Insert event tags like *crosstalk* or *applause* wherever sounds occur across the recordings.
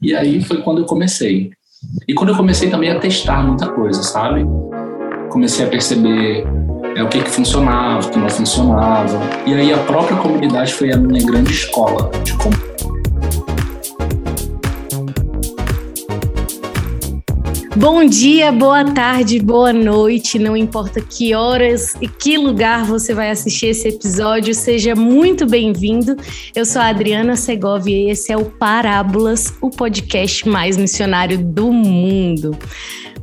E aí foi quando eu comecei. E quando eu comecei também a testar muita coisa, sabe? Comecei a perceber é, o que, que funcionava, o que não funcionava. E aí a própria comunidade foi a minha grande escola de como Bom dia, boa tarde, boa noite, não importa que horas e que lugar você vai assistir esse episódio, seja muito bem-vindo. Eu sou a Adriana Segovia e esse é o Parábolas, o podcast mais missionário do mundo.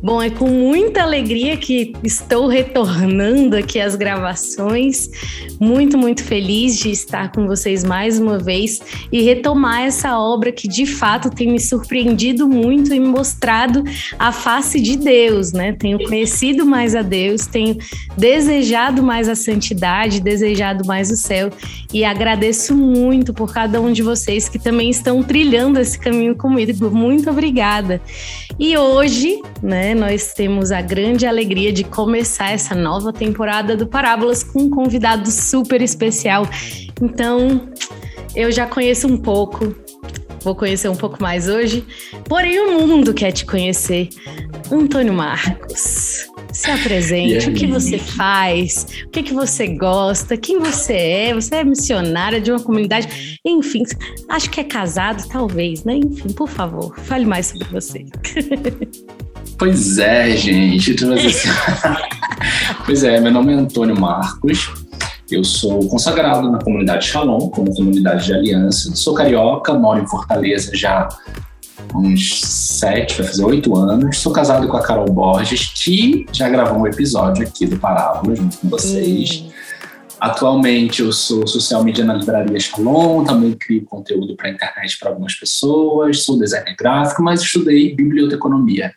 Bom, é com muita alegria que estou retornando aqui às gravações. Muito, muito feliz de estar com vocês mais uma vez e retomar essa obra que de fato tem me surpreendido muito e mostrado a face de Deus, né? Tenho conhecido mais a Deus, tenho desejado mais a santidade, desejado mais o céu e agradeço muito por cada um de vocês que também estão trilhando esse caminho comigo. Muito obrigada. E hoje, né, nós temos a grande alegria de começar essa nova temporada do Parábolas com um convidado super especial. Então, eu já conheço um pouco, vou conhecer um pouco mais hoje, porém o mundo quer te conhecer. Antônio Marcos. Se apresente, o que você faz, o que, que você gosta, quem você é, você é missionária de uma comunidade, enfim, acho que é casado, talvez, né? Enfim, por favor, fale mais sobre você. *laughs* Pois é, gente. *laughs* Pois é, meu nome é Antônio Marcos. Eu sou consagrado na comunidade Shalom, como comunidade de aliança. Sou carioca, moro em Fortaleza já uns sete, vai fazer oito anos. Sou casado com a Carol Borges, que já gravou um episódio aqui do Parábola junto com vocês. Hum. Atualmente eu sou social media na livraria Shalom, também crio conteúdo para a internet para algumas pessoas, sou designer gráfico, mas estudei biblioteconomia.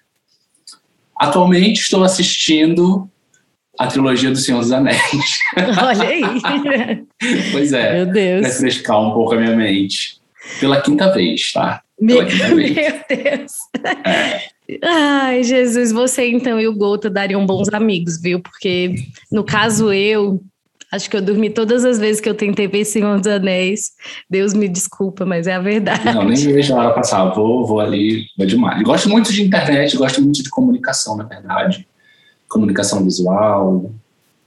Atualmente estou assistindo a trilogia do Senhor dos Anéis. *laughs* Olha aí. pois é. Meu Deus. Refrescar um pouco a minha mente. Pela quinta vez, tá? Meu, *laughs* meu Deus. É. Ai, Jesus, você então e o Gota dariam bons amigos, viu? Porque no caso eu, acho que eu dormi todas as vezes que eu tentei ver Senhor dos Anéis. Deus me desculpa, mas é a verdade. Não, nem vejo a hora passar. Vou, vou ali, vou demais. Gosto muito de internet, gosto muito de comunicação, na verdade. Comunicação visual,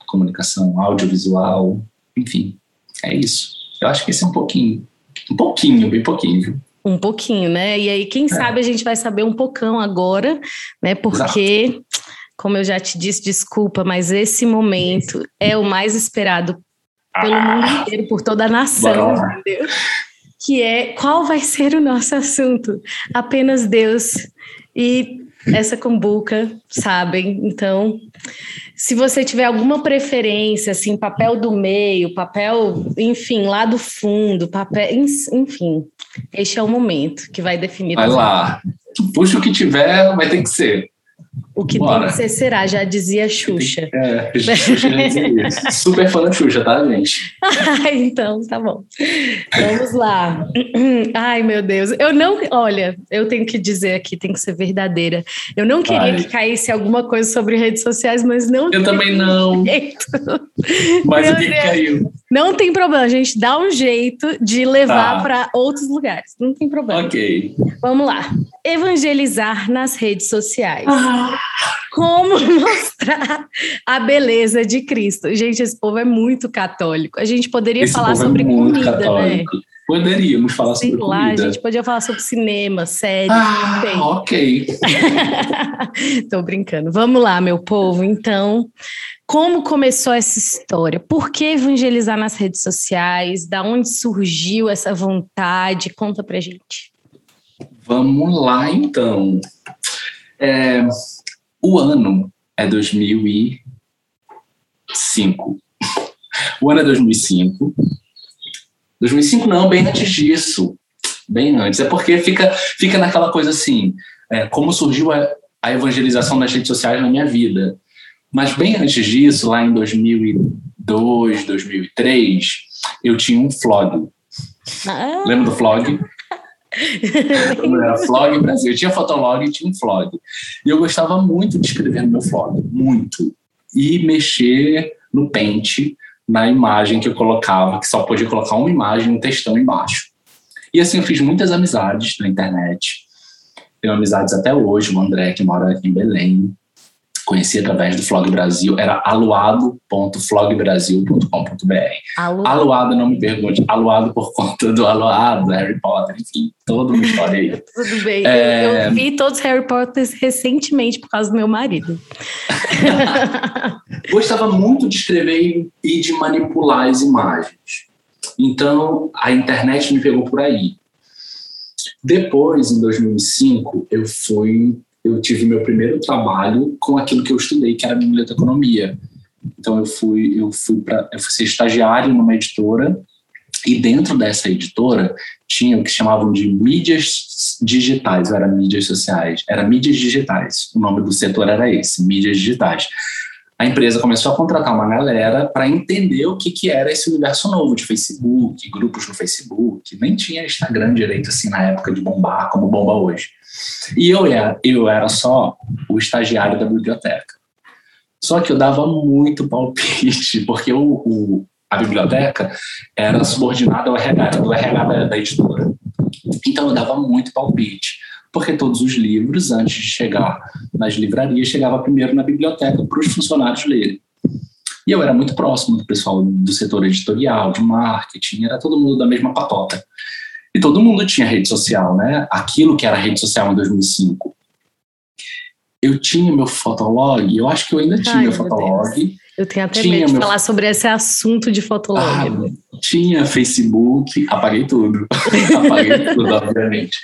comunicação audiovisual, enfim, é isso. Eu acho que esse é um pouquinho, um pouquinho, bem pouquinho, viu? Um pouquinho, né? E aí, quem é. sabe a gente vai saber um pocão agora, né? Porque, Exato. Como eu já te disse, desculpa, mas esse momento é o mais esperado pelo ah. mundo inteiro, por toda a nação, Bora. entendeu? Que é qual vai ser o nosso assunto? Apenas Deus e essa cumbuca, sabem? Então, se você tiver alguma preferência, assim, papel do meio, papel, enfim, lá do fundo, papel, enfim, este é o momento que vai definir. Vai lá. Puxa o que tiver, vai ter que ser. O que Bora. tem que ser será, já dizia Xuxa. É, Xuxa já dizia isso. Super fã da Xuxa, tá, gente? *laughs* então, tá bom. Vamos lá. Ai, meu Deus. Eu não. Olha, eu tenho que dizer aqui, tem que ser verdadeira. Eu não queria Ai. que caísse alguma coisa sobre redes sociais, mas não. Eu também não. Mas o que, que caiu? Não tem problema, a gente dá um jeito de levar tá. para outros lugares. Não tem problema. Ok. Vamos lá. Evangelizar nas redes sociais. Ah. Como mostrar a beleza de Cristo. Gente, esse povo é muito católico. A gente poderia esse falar é sobre é comida, né? católico. né? Poderíamos falar Sei sobre lá, comida. A gente podia falar sobre cinema, série. Ah, ok. *laughs* Tô brincando. Vamos lá, meu povo. Então, como começou essa história? Por que evangelizar nas redes sociais? Da onde surgiu essa vontade? Conta pra gente. Vamos lá, então. É, o ano é 2005. O ano é 2005. 2005 não, bem antes disso. Bem antes. É porque fica, fica naquela coisa assim, é, como surgiu a, a evangelização nas redes sociais na minha vida. Mas bem antes disso, lá em 2002, 2003, eu tinha um flog. Ah. Lembra do flog? Flog Brasil. Eu tinha fotolog e tinha um flog. E eu gostava muito de escrever no meu flog, muito. E mexer no pente, na imagem que eu colocava, que só podia colocar uma imagem, um textão embaixo. E assim, eu fiz muitas amizades na internet. tenho amizades até hoje, o André, que mora aqui em Belém, conheci através do Flog Brasil, era aluado.flogbrasil.com.br. Alu... Aluado, não me pergunte, aluado por conta do aluado, Harry Potter, enfim, toda uma história aí. Tudo bem, é... eu vi todos os Harry Potters recentemente por causa do meu marido. *laughs* Gostava muito de escrever e de manipular as imagens. Então, a internet me pegou por aí. Depois, em 2005, eu fui eu tive meu primeiro trabalho com aquilo que eu estudei, que era biblioteconomia. Então eu fui eu fui para eu fui ser estagiário numa editora e dentro dessa editora tinha o que chamavam de mídias digitais, era mídias sociais, era mídias digitais. O nome do setor era esse, mídias digitais. A empresa começou a contratar uma galera para entender o que, que era esse universo novo de Facebook, grupos no Facebook. Nem tinha Instagram direito assim na época de bombar como bomba hoje. E eu era, eu era só o estagiário da biblioteca. Só que eu dava muito palpite, *laughs* porque o, o a biblioteca era subordinada ao RH, do RH da, da editora. Então eu dava muito palpite, porque todos os livros, antes de chegar nas livrarias, chegava primeiro na biblioteca para os funcionários lerem. E eu era muito próximo do pessoal do setor editorial, de marketing, era todo mundo da mesma patota. E todo mundo tinha rede social, né? Aquilo que era rede social em 2005. Eu tinha meu fotolog, eu acho que eu ainda tinha Ai, meu fotolog. Deus. Eu tenho até tinha medo de meu... falar sobre esse assunto de fotolog. Ah, tinha Facebook, apaguei tudo. *laughs* apaguei tudo, obviamente.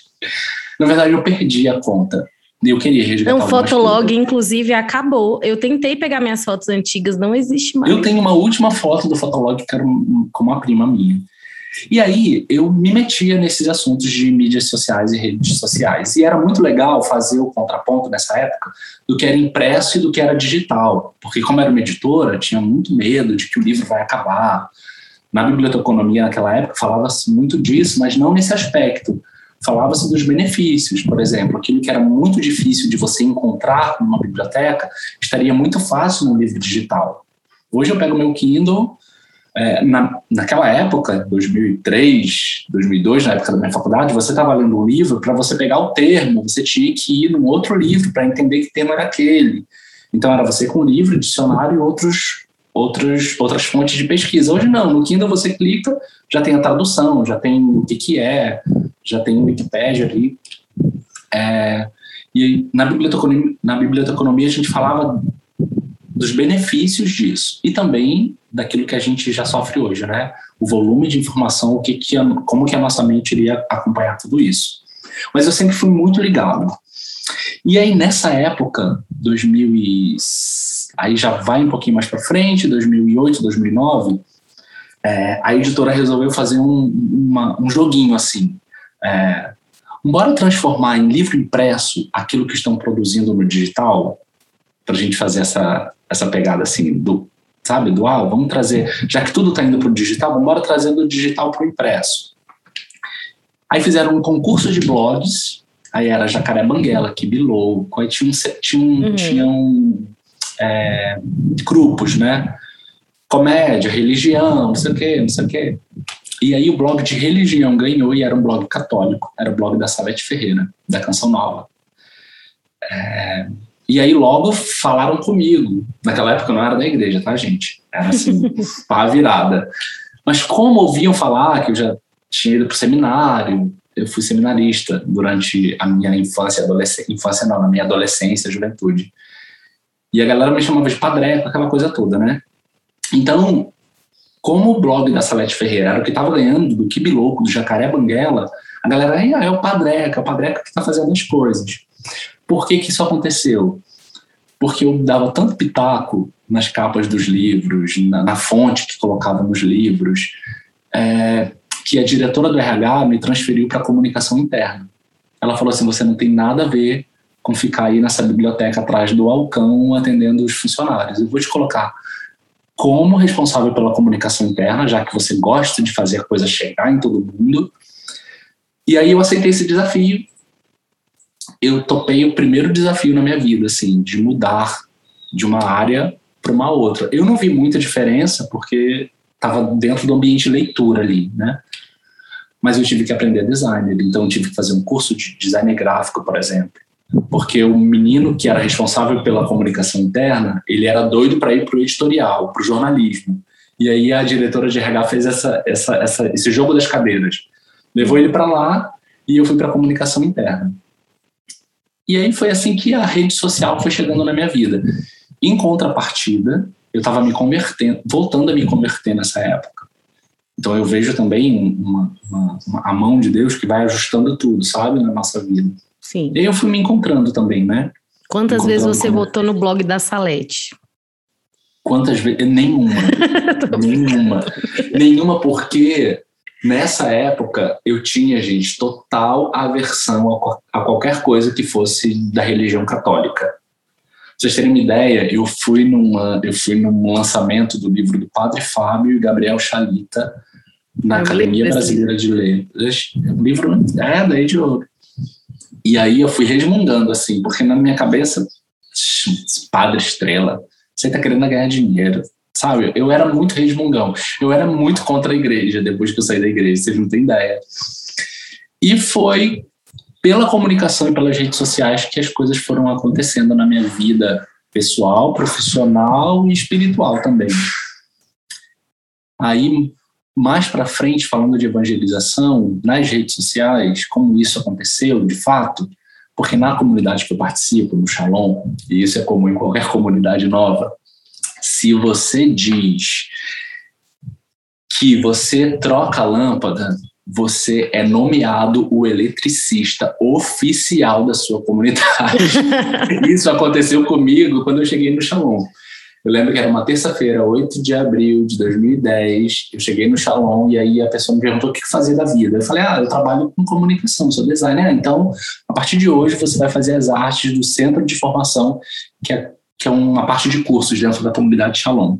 Na verdade, eu perdi a conta. Eu queria resgatar. Não, Fotolog, inclusive, acabou. Eu tentei pegar minhas fotos antigas, não existe mais. Eu tenho uma última foto do Fotolog que era com uma prima minha. E aí eu me metia nesses assuntos de mídias sociais e redes sociais. E era muito legal fazer o contraponto nessa época do que era impresso e do que era digital. Porque, como era uma editora, tinha muito medo de que o livro vai acabar. Na biblioteconomia, naquela época, falava-se muito disso, mas não nesse aspecto. Falava-se dos benefícios, por exemplo, aquilo que era muito difícil de você encontrar numa biblioteca, estaria muito fácil no livro digital. Hoje eu pego meu Kindle, é, na, naquela época, 2003, 2002, na época da minha faculdade, você estava lendo um livro, para você pegar o termo, você tinha que ir num outro livro para entender que tema era aquele. Então era você com livro, dicionário e outros, outros, outras fontes de pesquisa. Hoje não, no Kindle você clica, já tem a tradução, já tem o que, que é, já tem o Wikipedia ali. É, e na biblioteconomia, na biblioteconomia a gente falava dos benefícios disso e também daquilo que a gente já sofre hoje, né? O volume de informação, o que, que a, como que a nossa mente iria acompanhar tudo isso. Mas eu sempre fui muito ligado. E aí nessa época, 2000 e, aí já vai um pouquinho mais para frente, 2008, 2009, é, a editora resolveu fazer um, uma, um joguinho assim. É, bora transformar em livro impresso aquilo que estão produzindo no digital, para a gente fazer essa, essa pegada assim do sabe? Do ah, vamos trazer, já que tudo está indo para o digital, vamos embora trazer do digital para o impresso. Aí fizeram um concurso de blogs, aí era Jacaré Banguela, Kibilou, aí tinham, tinham, uhum. tinham é, grupos, né? Comédia, religião, não sei o quê, não sei o quê. E aí o blog de religião ganhou e era um blog católico, era o blog da Salete Ferreira, da Canção Nova. É, e aí logo falaram comigo. Naquela época eu não era da igreja, tá, gente? Era assim, *laughs* pá virada. Mas como ouviam falar que eu já tinha ido para o seminário, eu fui seminarista durante a minha infância, adolescência, infância não, na minha adolescência, juventude. E a galera me chamava de padreco, aquela coisa toda, né? Então, como o blog da Salete Ferreira era o que estava ganhando do Kibi Louco, do Jacaré Banguela, a galera, ah, é o padreca, é o padreca que está fazendo as coisas. Por que, que isso aconteceu? Porque eu dava tanto pitaco nas capas dos livros, na, na fonte que colocava nos livros, é, que a diretora do RH me transferiu para a comunicação interna. Ela falou assim: você não tem nada a ver com ficar aí nessa biblioteca atrás do balcão atendendo os funcionários. Eu vou te colocar como responsável pela comunicação interna, já que você gosta de fazer a coisa chegar em todo mundo. E aí eu aceitei esse desafio eu topei o primeiro desafio na minha vida, assim, de mudar de uma área para uma outra. Eu não vi muita diferença porque estava dentro do ambiente de leitura ali, né? mas eu tive que aprender design, então eu tive que fazer um curso de design gráfico, por exemplo. Porque o menino que era responsável pela comunicação interna, ele era doido para ir para o editorial, para o jornalismo. E aí a diretora de RH fez essa, essa, essa, esse jogo das cadeiras. Levou ele para lá e eu fui para a comunicação interna. E aí foi assim que a rede social foi chegando na minha vida. Em contrapartida, eu estava me convertendo, voltando a me converter nessa época. Então eu vejo também uma, uma, uma, a mão de Deus que vai ajustando tudo, sabe, na nossa vida. Sim. E aí eu fui me encontrando também, né? Quantas vezes você votou no blog da Salete? Quantas vezes? Nenhuma. *laughs* nenhuma. Nenhuma, porque nessa época eu tinha, gente, total aversão a, a qualquer coisa que fosse da religião católica. Pra vocês terem uma ideia, eu fui, numa, eu fui num lançamento do livro do Padre Fábio e Gabriel Chalita na eu Academia Brasileira de Letras. O livro é daí de ouro. E aí eu fui resmungando, assim, porque na minha cabeça, Padre Estrela, você tá querendo ganhar dinheiro, sabe? Eu era muito resmungão. Eu era muito contra a igreja depois que eu saí da igreja, vocês não têm ideia. E foi pela comunicação e pelas redes sociais que as coisas foram acontecendo na minha vida pessoal, profissional e espiritual também. Aí, mais para frente, falando de evangelização nas redes sociais, como isso aconteceu de fato, porque na comunidade que eu participo, no Shalom, e isso é comum em qualquer *laughs* comunidade nova, se você diz que você troca a lâmpada, você é nomeado o eletricista oficial da sua comunidade. *laughs* Isso aconteceu comigo quando eu cheguei no Shalom. Eu lembro que era uma terça-feira, 8 de abril de 2010. Eu cheguei no Shalom e aí a pessoa me perguntou o que fazer da vida. Eu falei, ah, eu trabalho com comunicação, sou designer. Então, a partir de hoje, você vai fazer as artes do Centro de Formação, que é, que é uma parte de cursos dentro da comunidade Shalom.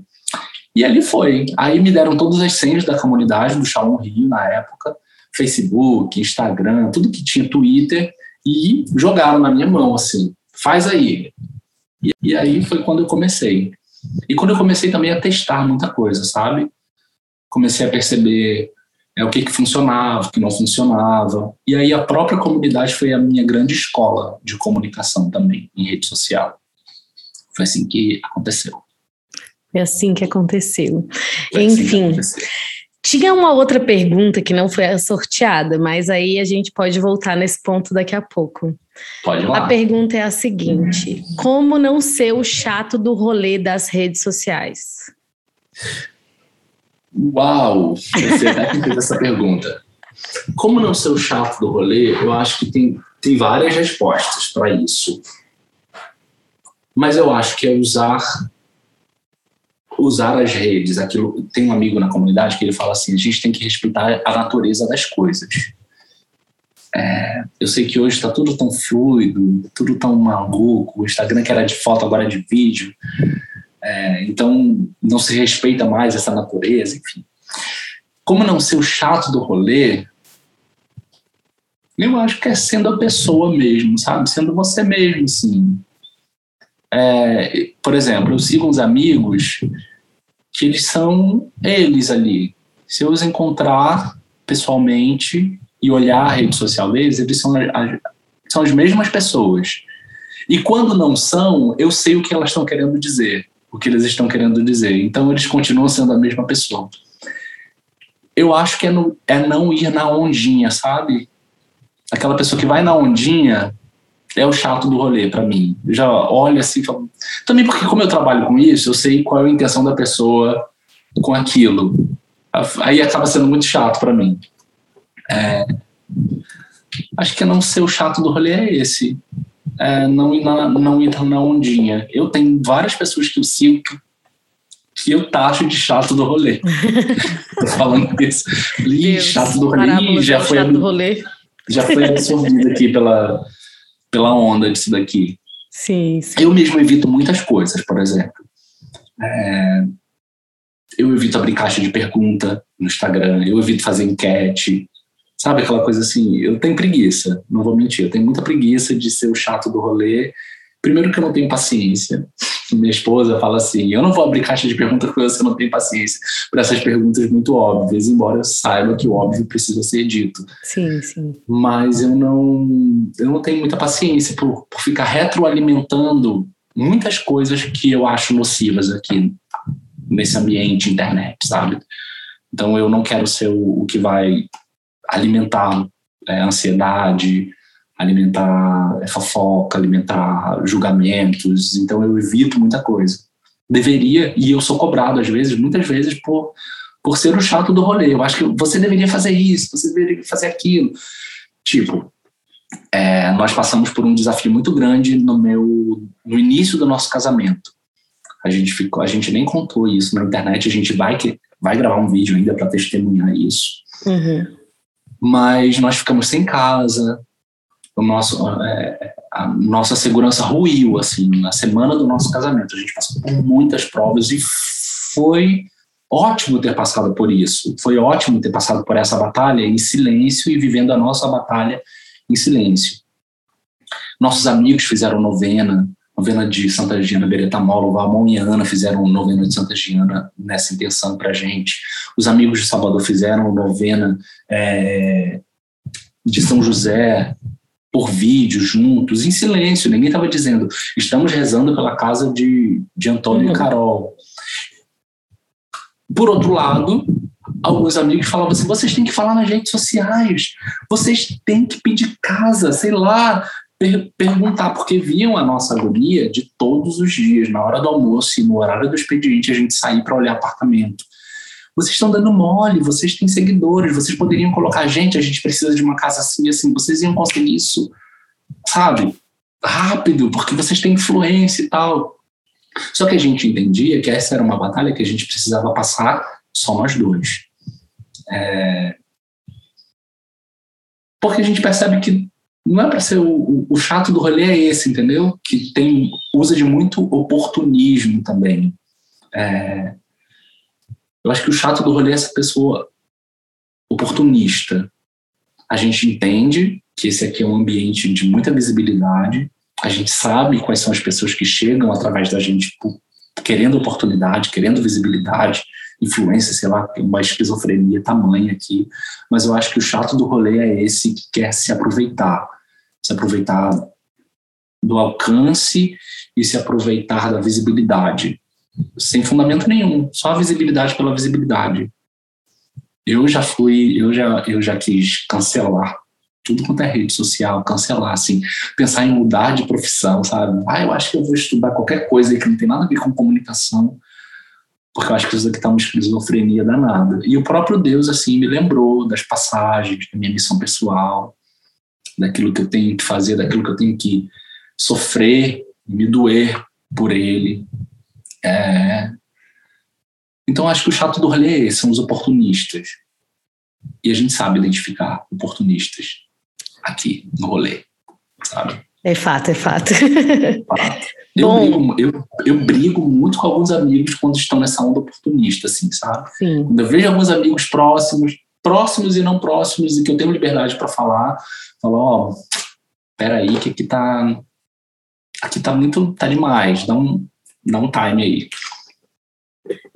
E ali foi. Aí me deram todas as senhas da comunidade do Shalom Rio na época, Facebook, Instagram, tudo que tinha Twitter, e jogaram na minha mão assim, faz aí. E, e aí foi quando eu comecei. E quando eu comecei também a testar muita coisa, sabe? Comecei a perceber é, o que, que funcionava, o que não funcionava. E aí a própria comunidade foi a minha grande escola de comunicação também, em rede social. Foi assim que aconteceu. É assim que aconteceu. Foi Enfim. Assim que aconteceu. Tinha uma outra pergunta que não foi sorteada, mas aí a gente pode voltar nesse ponto daqui a pouco. Pode lá. A pergunta é a seguinte: como não ser o chato do rolê das redes sociais? Uau! Você que fez essa pergunta. Como não ser o chato do rolê? Eu acho que tem, tem várias respostas para isso. Mas eu acho que é usar usar as redes, aquilo tem um amigo na comunidade que ele fala assim, a gente tem que respeitar a natureza das coisas. É, eu sei que hoje está tudo tão fluido, tudo tão maluco, o Instagram que era de foto agora é de vídeo, é, então não se respeita mais essa natureza, enfim. Como não ser o chato do rolê, eu acho que é sendo a pessoa mesmo, sabe? Sendo você mesmo, sim. É, por exemplo, eu sigo uns amigos que eles são eles ali. Se eu os encontrar pessoalmente e olhar a rede social deles, eles são, são as mesmas pessoas. E quando não são, eu sei o que elas estão querendo dizer, o que eles estão querendo dizer. Então eles continuam sendo a mesma pessoa. Eu acho que é, no, é não ir na ondinha, sabe? Aquela pessoa que vai na ondinha é o chato do rolê para mim. Já olho assim, falo... também porque como eu trabalho com isso, eu sei qual é a intenção da pessoa com aquilo. Aí acaba sendo muito chato para mim. É... Acho que não ser o chato do rolê é esse. É não ir na, não ir na ondinha. Eu tenho várias pessoas que eu sigo que eu taxo de chato do rolê. Tô *laughs* falando isso. Ih, chato do rolê. Ih, já foi, chato do rolê. já foi absorvido aqui pela, pela onda disso daqui. Sim, sim. Eu mesmo evito muitas coisas, por exemplo. É, eu evito abrir caixa de pergunta no Instagram, eu evito fazer enquete, sabe aquela coisa assim? Eu tenho preguiça, não vou mentir, eu tenho muita preguiça de ser o chato do rolê. Primeiro que eu não tenho paciência. minha esposa fala assim: eu não vou abrir caixa de perguntas porque você não tem paciência para essas perguntas muito óbvias, embora eu saiba que o óbvio precisa ser dito. Sim, sim. Mas eu não, eu não tenho muita paciência por, por ficar retroalimentando muitas coisas que eu acho nocivas aqui nesse ambiente internet, sabe? Então eu não quero ser o, o que vai alimentar é, ansiedade, alimentar fofoca, alimentar julgamentos. Então eu evito muita coisa. Deveria, e eu sou cobrado às vezes, muitas vezes, por, por ser o chato do rolê. Eu acho que você deveria fazer isso, você deveria fazer aquilo. Tipo, é, nós passamos por um desafio muito grande no meu no início do nosso casamento. A gente ficou, a gente nem contou isso na internet. A gente vai que vai gravar um vídeo ainda para testemunhar isso. Uhum. Mas nós ficamos sem casa, o nosso, é, a nossa segurança ruiu, assim, na semana do nosso casamento. A gente passou por muitas provas e foi ótimo ter passado por isso. Foi ótimo ter passado por essa batalha em silêncio e vivendo a nossa batalha em silêncio. Nossos amigos fizeram novena, novena de Santa Giana Beretamolo, Valmon e Ana fizeram novena de Santa Giana nessa intenção para gente. Os amigos de Salvador fizeram novena é, de São José, por vídeo, juntos, em silêncio, ninguém estava dizendo, estamos rezando pela casa de, de Antônio uhum. e Carol. Por outro lado, alguns amigos falavam assim: vocês têm que falar nas redes sociais, vocês têm que pedir casa, sei lá, per perguntar, porque viam a nossa agonia de todos os dias, na hora do almoço e no horário do expediente, a gente sair para olhar apartamento vocês estão dando mole, vocês têm seguidores, vocês poderiam colocar, gente, a gente precisa de uma casa assim, assim, vocês iam conseguir isso, sabe? Rápido, porque vocês têm influência e tal. Só que a gente entendia que essa era uma batalha que a gente precisava passar só nós dois. É... Porque a gente percebe que não é para ser o, o, chato do rolê é esse, entendeu? Que tem usa de muito oportunismo também. É, eu acho que o chato do rolê é essa pessoa oportunista. A gente entende que esse aqui é um ambiente de muita visibilidade, a gente sabe quais são as pessoas que chegam através da gente querendo oportunidade, querendo visibilidade, influência, sei lá, uma esquizofrenia tamanha aqui, mas eu acho que o chato do rolê é esse que quer se aproveitar, se aproveitar do alcance e se aproveitar da visibilidade sem fundamento nenhum, só a visibilidade pela visibilidade. Eu já fui, eu já, eu já quis cancelar tudo quanto é rede social, cancelar, assim, pensar em mudar de profissão, sabe? Ah, eu acho que eu vou estudar qualquer coisa que não tem nada a ver com comunicação, porque eu acho que isso aqui tá uma esquizofrenia danada. E o próprio Deus, assim, me lembrou das passagens, da minha missão pessoal, daquilo que eu tenho que fazer, daquilo que eu tenho que sofrer, me doer por ele, é... Então, acho que o chato do rolê são os oportunistas. E a gente sabe identificar oportunistas aqui no rolê, sabe? É fato, é fato. Eu, Bom. brigo, eu, eu brigo muito com alguns amigos quando estão nessa onda oportunista, assim, sabe? Sim. Quando eu vejo alguns amigos próximos, próximos e não próximos, e que eu tenho liberdade para falar, falo, ó, oh, peraí, que aqui tá. Aqui tá muito. tá demais. Dá um, dá um time aí.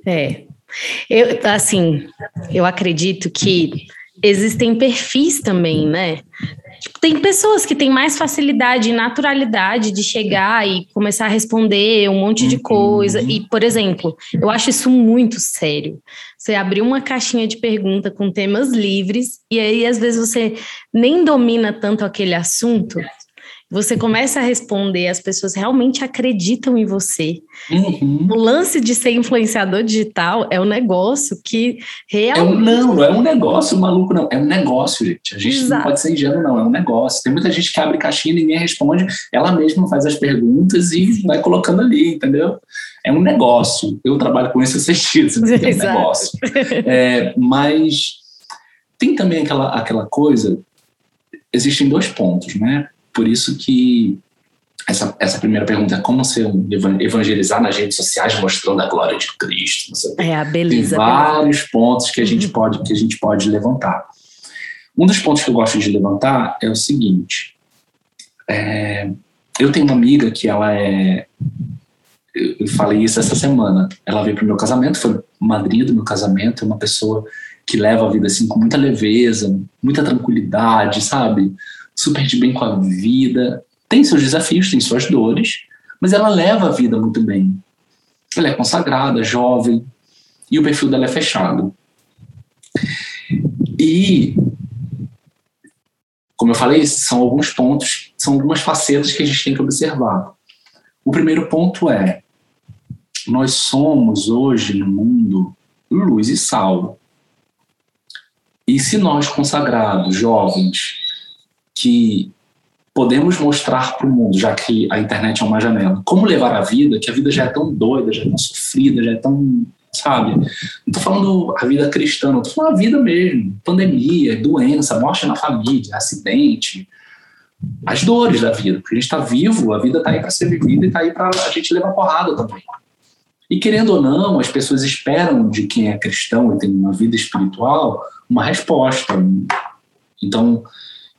É. Eu, assim, eu acredito que existem perfis também, né? Tem pessoas que têm mais facilidade e naturalidade de chegar e começar a responder um monte de coisa. Uhum. E, por exemplo, eu acho isso muito sério. Você abrir uma caixinha de pergunta com temas livres, e aí, às vezes, você nem domina tanto aquele assunto, você começa a responder, as pessoas realmente acreditam em você. Uhum. O lance de ser influenciador digital é um negócio que realmente. É um, não, não é um negócio maluco, não. É um negócio, gente. A gente Exato. não pode ser ingênuo, não. É um negócio. Tem muita gente que abre caixinha e ninguém responde. Ela mesma faz as perguntas e vai colocando ali, entendeu? É um negócio. Eu trabalho com isso há seis dias. É um negócio. *laughs* É, mas tem também aquela, aquela coisa. Existem dois pontos, né? Por isso que essa, essa primeira pergunta é como ser um evangelizar nas redes sociais mostrando a glória de Cristo. É a beleza. Tem vários pontos que a gente uhum. pode que a gente pode levantar. Um dos pontos que eu gosto de levantar é o seguinte: é, eu tenho uma amiga que ela é eu falei isso essa semana. Ela veio para o meu casamento, foi madrinha do meu casamento, é uma pessoa que leva a vida assim com muita leveza, muita tranquilidade, sabe? Super de bem com a vida. Tem seus desafios, tem suas dores, mas ela leva a vida muito bem. Ela é consagrada, jovem, e o perfil dela é fechado. E, como eu falei, são alguns pontos, são algumas facetas que a gente tem que observar. O primeiro ponto é: nós somos hoje no mundo luz e sal. E se nós, consagrados, jovens, que podemos mostrar para o mundo, já que a internet é uma janela, como levar a vida, que a vida já é tão doida, já é tão sofrida, já é tão. Sabe? Não estou falando a vida cristã, não estou falando a vida mesmo. Pandemia, doença, morte na família, acidente, as dores da vida. Porque a gente está vivo, a vida está aí para ser vivida e está aí para a gente levar porrada também. E querendo ou não, as pessoas esperam de quem é cristão e tem uma vida espiritual uma resposta. Então,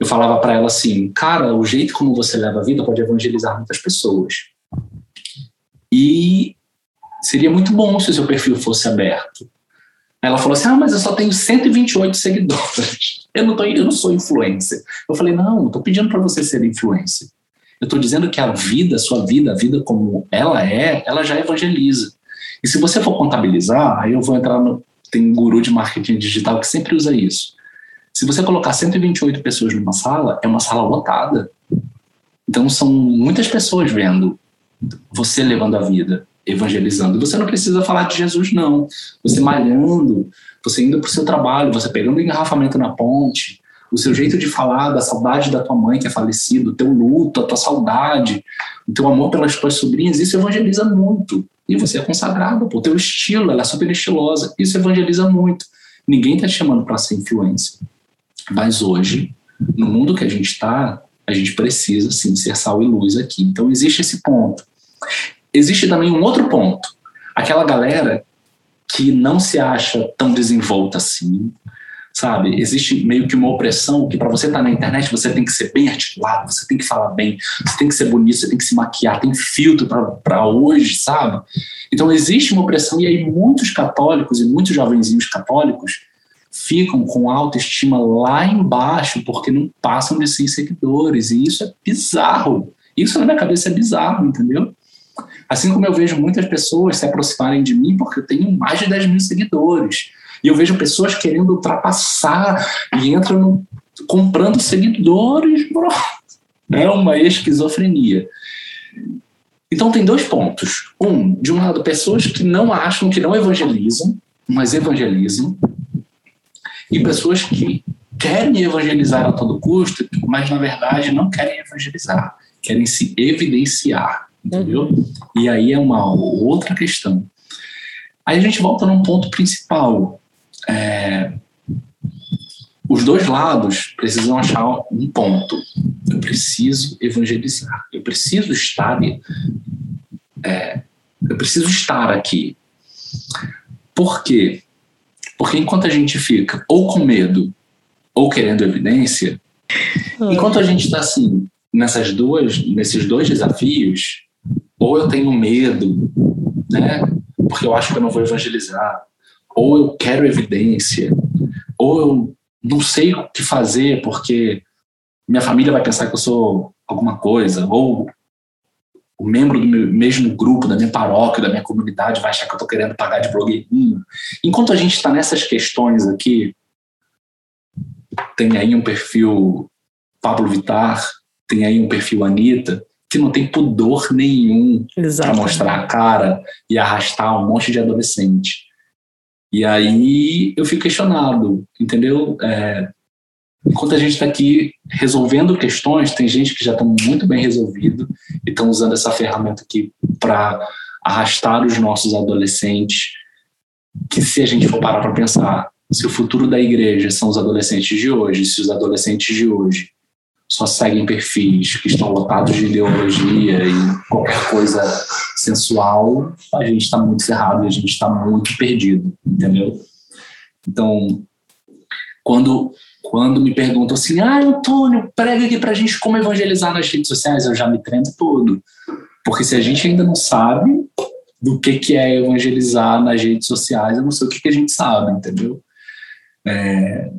eu falava para ela assim: cara, o jeito como você leva a vida pode evangelizar muitas pessoas. E seria muito bom se o seu perfil fosse aberto. Ela falou assim: ah, mas eu só tenho 128 seguidores. *laughs* Eu não, tô, eu não sou influencer. Eu falei: não, estou pedindo para você ser influencer. Eu estou dizendo que a vida, a sua vida, a vida como ela é, ela já evangeliza. E se você for contabilizar, aí eu vou entrar no. Tem um guru de marketing digital que sempre usa isso. Se você colocar 128 pessoas numa sala, é uma sala lotada. Então são muitas pessoas vendo você levando a vida, evangelizando. Você não precisa falar de Jesus, não. Você malhando, você indo para o seu trabalho, você pegando engarrafamento na ponte, o seu jeito de falar da saudade da tua mãe que é falecida, o teu luto, a tua saudade, o teu amor pelas tuas sobrinhas, isso evangeliza muito. E você é consagrado, o teu estilo, ela é super estilosa, isso evangeliza muito. Ninguém está te chamando para ser influência. Mas hoje, no mundo que a gente está, a gente precisa sim ser sal e luz aqui. Então existe esse ponto. Existe também um outro ponto. Aquela galera que não se acha tão desenvolta assim, sabe? Existe meio que uma opressão que para você estar tá na internet você tem que ser bem articulado, você tem que falar bem, você tem que ser bonito, você tem que se maquiar, tem filtro para hoje, sabe? Então existe uma opressão e aí muitos católicos e muitos jovenzinhos católicos ficam com autoestima lá embaixo porque não passam de 100 seguidores. E isso é bizarro. Isso na minha cabeça é bizarro, entendeu? Assim como eu vejo muitas pessoas se aproximarem de mim porque eu tenho mais de 10 mil seguidores. E eu vejo pessoas querendo ultrapassar e entram no, comprando seguidores. Bro. É uma esquizofrenia. Então tem dois pontos. Um, de um lado, pessoas que não acham que não evangelizam, mas evangelizam e pessoas que querem evangelizar a todo custo, mas na verdade não querem evangelizar, querem se evidenciar, entendeu? E aí é uma outra questão. Aí a gente volta num ponto principal. É, os dois lados precisam achar um ponto. Eu preciso evangelizar. Eu preciso estar. É, eu preciso estar aqui. Por quê? Porque enquanto a gente fica ou com medo ou querendo evidência, enquanto a gente está assim, nessas duas, nesses dois desafios, ou eu tenho medo, né? Porque eu acho que eu não vou evangelizar, ou eu quero evidência, ou eu não sei o que fazer porque minha família vai pensar que eu sou alguma coisa, ou o membro do meu, mesmo grupo, da minha paróquia, da minha comunidade, vai achar que eu estou querendo pagar de blogueirinho. Enquanto a gente está nessas questões aqui, tem aí um perfil Pablo Vittar, tem aí um perfil Anitta, que não tem pudor nenhum para mostrar a cara e arrastar um monte de adolescente. E aí eu fico questionado, entendeu? É, Enquanto a gente está aqui resolvendo questões, tem gente que já está muito bem resolvido e estão usando essa ferramenta aqui para arrastar os nossos adolescentes. Que se a gente for parar para pensar, se o futuro da igreja são os adolescentes de hoje, se os adolescentes de hoje só seguem perfis que estão lotados de ideologia e qualquer coisa sensual, a gente está muito ferrado a gente está muito perdido, entendeu? Então, quando quando me perguntam assim, ah, Antônio, prega aqui pra gente como evangelizar nas redes sociais, eu já me tremo todo. Porque se a gente ainda não sabe do que, que é evangelizar nas redes sociais, eu não sei o que, que a gente sabe, entendeu? É,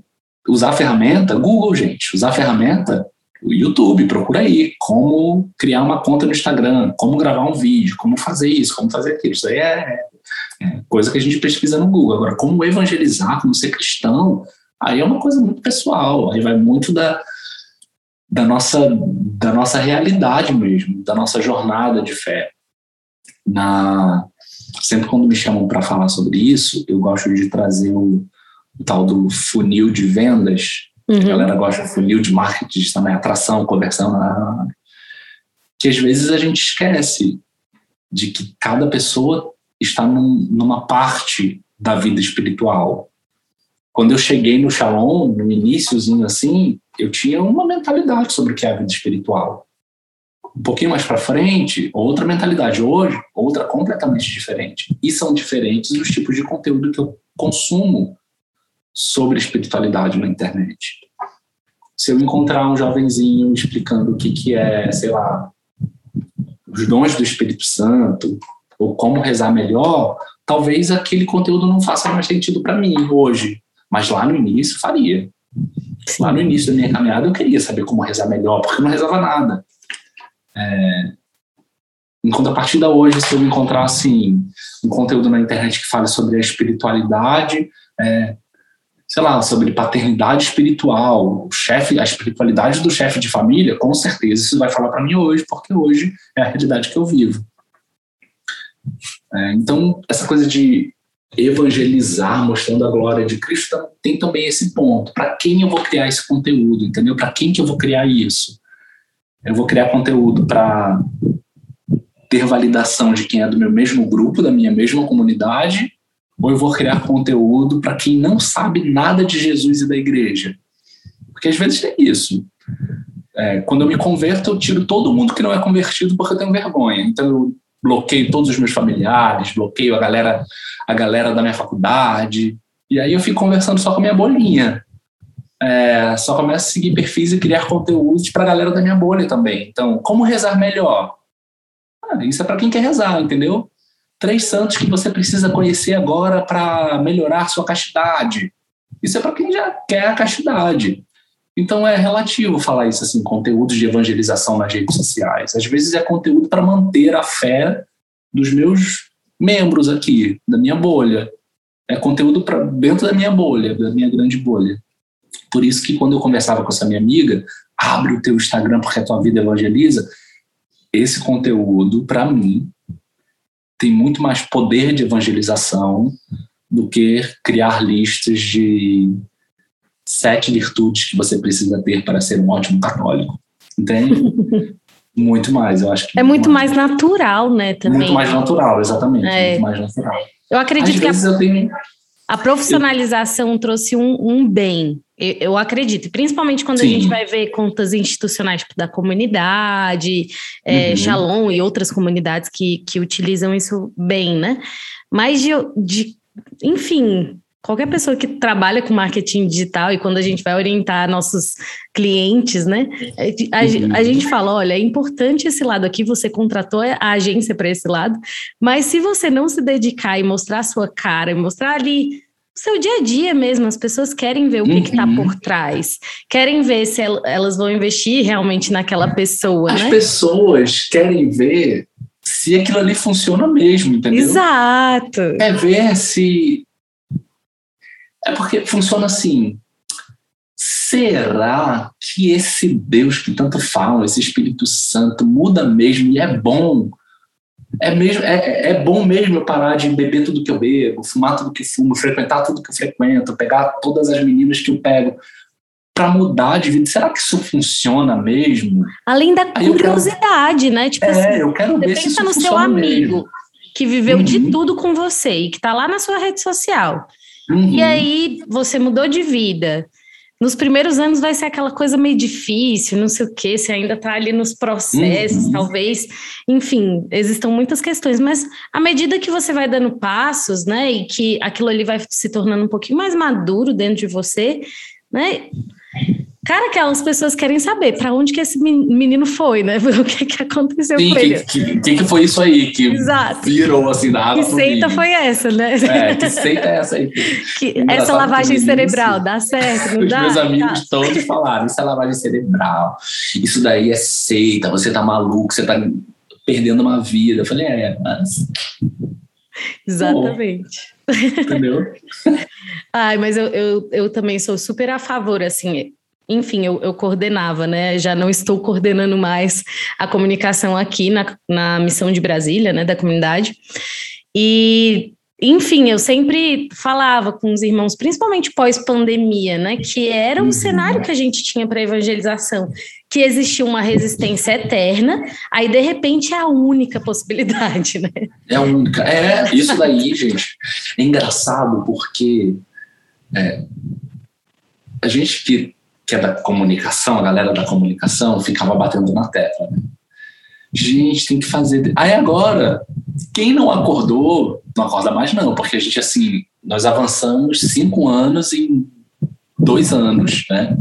usar ferramenta, Google, gente, usar ferramenta, o YouTube, procura aí como criar uma conta no Instagram, como gravar um vídeo, como fazer isso, como fazer aquilo. Isso aí é, é coisa que a gente pesquisa no Google. Agora, como evangelizar, como ser cristão, aí é uma coisa muito pessoal, aí vai muito da, da, nossa, da nossa realidade mesmo, da nossa jornada de fé. Na, sempre quando me chamam para falar sobre isso, eu gosto de trazer o, o tal do funil de vendas. Uhum. A galera gosta do funil de marketing também, atração, conversão. Que às vezes a gente esquece de que cada pessoa está num, numa parte da vida espiritual. Quando eu cheguei no Shalom, no iníciozinho assim, eu tinha uma mentalidade sobre o que é a vida espiritual. Um pouquinho mais para frente, outra mentalidade. Hoje, outra completamente diferente. E são diferentes os tipos de conteúdo que eu consumo sobre espiritualidade na internet. Se eu encontrar um jovenzinho explicando o que, que é, sei lá, os dons do Espírito Santo, ou como rezar melhor, talvez aquele conteúdo não faça mais sentido para mim hoje. Mas lá no início faria. Lá no início da minha caminhada eu queria saber como rezar melhor, porque eu não rezava nada. É, em contrapartida hoje, se eu encontrar assim, um conteúdo na internet que fale sobre a espiritualidade, é, sei lá, sobre paternidade espiritual, o chefe, a espiritualidade do chefe de família, com certeza isso vai falar para mim hoje, porque hoje é a realidade que eu vivo. É, então, essa coisa de evangelizar, mostrando a glória de Cristo, tem também esse ponto. Para quem eu vou criar esse conteúdo, entendeu? Para quem que eu vou criar isso? Eu vou criar conteúdo para ter validação de quem é do meu mesmo grupo, da minha mesma comunidade, ou eu vou criar conteúdo para quem não sabe nada de Jesus e da igreja? Porque às vezes tem isso. É, quando eu me converto, eu tiro todo mundo que não é convertido porque eu tenho vergonha. Então eu bloqueio todos os meus familiares, bloqueio a galera, a galera da minha faculdade. E aí eu fico conversando só com a minha bolinha. É, só começo a seguir perfis e criar conteúdos para a galera da minha bolha também. Então, como rezar melhor? Ah, isso é para quem quer rezar, entendeu? Três santos que você precisa conhecer agora para melhorar sua castidade. Isso é para quem já quer a castidade. Então é relativo falar isso assim, conteúdo de evangelização nas redes sociais. Às vezes é conteúdo para manter a fé dos meus membros aqui, da minha bolha. É conteúdo para dentro da minha bolha, da minha grande bolha. Por isso que quando eu conversava com essa minha amiga, abre o teu Instagram porque a tua vida evangeliza, esse conteúdo para mim tem muito mais poder de evangelização do que criar listas de sete virtudes que você precisa ter para ser um ótimo católico. Entende? *laughs* muito mais, eu acho que. É muito mais, mais natural, né? Também. Muito mais natural, exatamente. É. Muito mais natural. Eu acredito Às que a, eu tenho... a profissionalização eu... trouxe um, um bem. Eu, eu, acredito, principalmente quando Sim. a gente vai ver contas institucionais tipo, da comunidade, é, uhum. Shalom e outras comunidades que, que utilizam isso bem, né? Mas de, de enfim, qualquer pessoa que trabalha com marketing digital e quando a gente vai orientar nossos clientes, né, a, a, gente fala, olha, é importante esse lado aqui, você contratou a agência para esse lado, mas se você não se dedicar e mostrar a sua cara, e mostrar ali o seu dia a dia mesmo, as pessoas querem ver o que uhum. está por trás, querem ver se elas vão investir realmente naquela pessoa, As né? pessoas querem ver se aquilo ali funciona mesmo, entendeu? Exato. É ver se é porque funciona assim. Será que esse Deus que tanto falam, esse Espírito Santo, muda mesmo e é bom? É, mesmo, é, é bom mesmo eu parar de beber tudo que eu bebo, fumar tudo que fumo, frequentar tudo que eu frequento, pegar todas as meninas que eu pego para mudar de vida. Será que isso funciona mesmo? Além da curiosidade, quero, né? Tipo é, assim, eu quero ver se isso no seu amigo mesmo. que viveu uhum. de tudo com você e que está lá na sua rede social. Uhum. E aí você mudou de vida. Nos primeiros anos vai ser aquela coisa meio difícil, não sei o quê, você ainda está ali nos processos, uhum. talvez, enfim, existam muitas questões, mas à medida que você vai dando passos, né, e que aquilo ali vai se tornando um pouquinho mais maduro dentro de você, né, Cara, aquelas pessoas querem saber para onde que esse menino foi, né? *laughs* O que, que aconteceu Sim, com que, ele. Que, que, que foi isso aí que Exato. virou assim da água Que seita foi essa, né? É, que seita é essa aí? *laughs* Essa lavagem cerebral, dá certo, não Os dá? meus amigos Tá. todos falaram, isso é lavagem cerebral, isso daí é seita, você tá maluco, você tá perdendo uma vida. Eu falei, é, mas, Exatamente. entendeu? *laughs* Ai, mas eu, eu, eu também sou super a favor, assim, enfim, eu, eu coordenava, né? Já não estou coordenando mais a comunicação aqui na, na missão de Brasília, né, da comunidade. E, enfim, eu sempre falava com os irmãos, principalmente pós-pandemia, né, que era um Uhum. cenário que a gente tinha para evangelização, que existia uma resistência eterna, aí de repente é a única possibilidade, *laughs* né? É a única. É, isso daí, gente, é engraçado porque é, a gente que, que é da comunicação, a galera da comunicação, ficava batendo na tecla. Né? Gente, tem que fazer. Aí agora, quem não acordou, não acorda mais, não, porque a gente, assim, nós avançamos cinco anos em dois anos, né?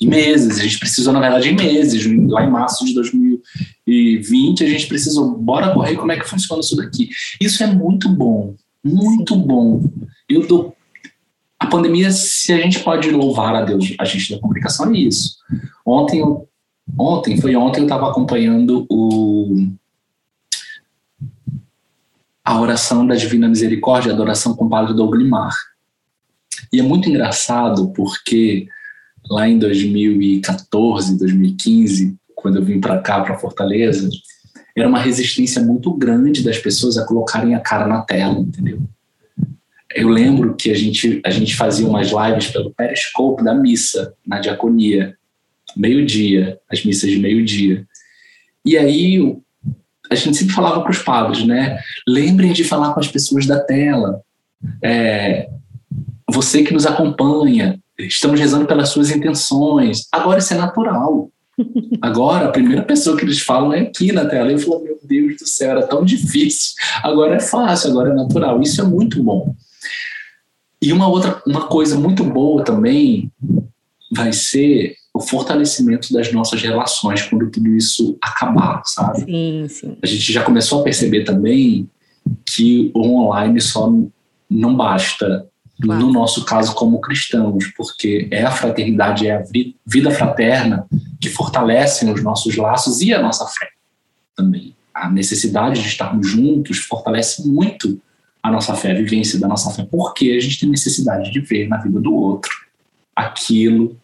Em meses. A gente precisou, na verdade, em meses. Lá em março de 2020, a gente precisou, bora correr como é que funciona isso daqui. Isso é muito bom, muito bom. Eu dou. A pandemia, se a gente pode louvar a Deus, a gente da comunicação, é isso. Ontem, ontem foi ontem, eu estava acompanhando o a oração da Divina Misericórdia, a adoração com o Padre Douglimar. E é muito engraçado porque lá em 2014, 2015, quando eu vim para cá, para Fortaleza, era uma resistência muito grande das pessoas a colocarem a cara na tela, entendeu? Eu lembro que a gente, a gente fazia umas lives pelo Periscope da missa, na diaconia, meio-dia, as missas de meio-dia. E aí a gente sempre falava para os padres, né? Lembrem de falar com as pessoas da tela. É, você que nos acompanha, estamos rezando pelas suas intenções. Agora isso é natural. Agora, a primeira pessoa que eles falam é aqui na tela. Eu falo, meu Deus do céu, era tão difícil. Agora é fácil, agora é natural. Isso é muito bom. E uma outra, uma coisa muito boa também vai ser o fortalecimento das nossas relações quando tudo isso acabar, sabe? Sim, sim. A gente já começou a perceber também que o online só não basta Claro. no nosso caso como cristãos, porque é a fraternidade, é a vi- vida fraterna que fortalecem os nossos laços e a nossa fé também. A necessidade de estarmos juntos fortalece muito a nossa fé, a vivência da nossa fé, porque a gente tem necessidade de ver na vida do outro aquilo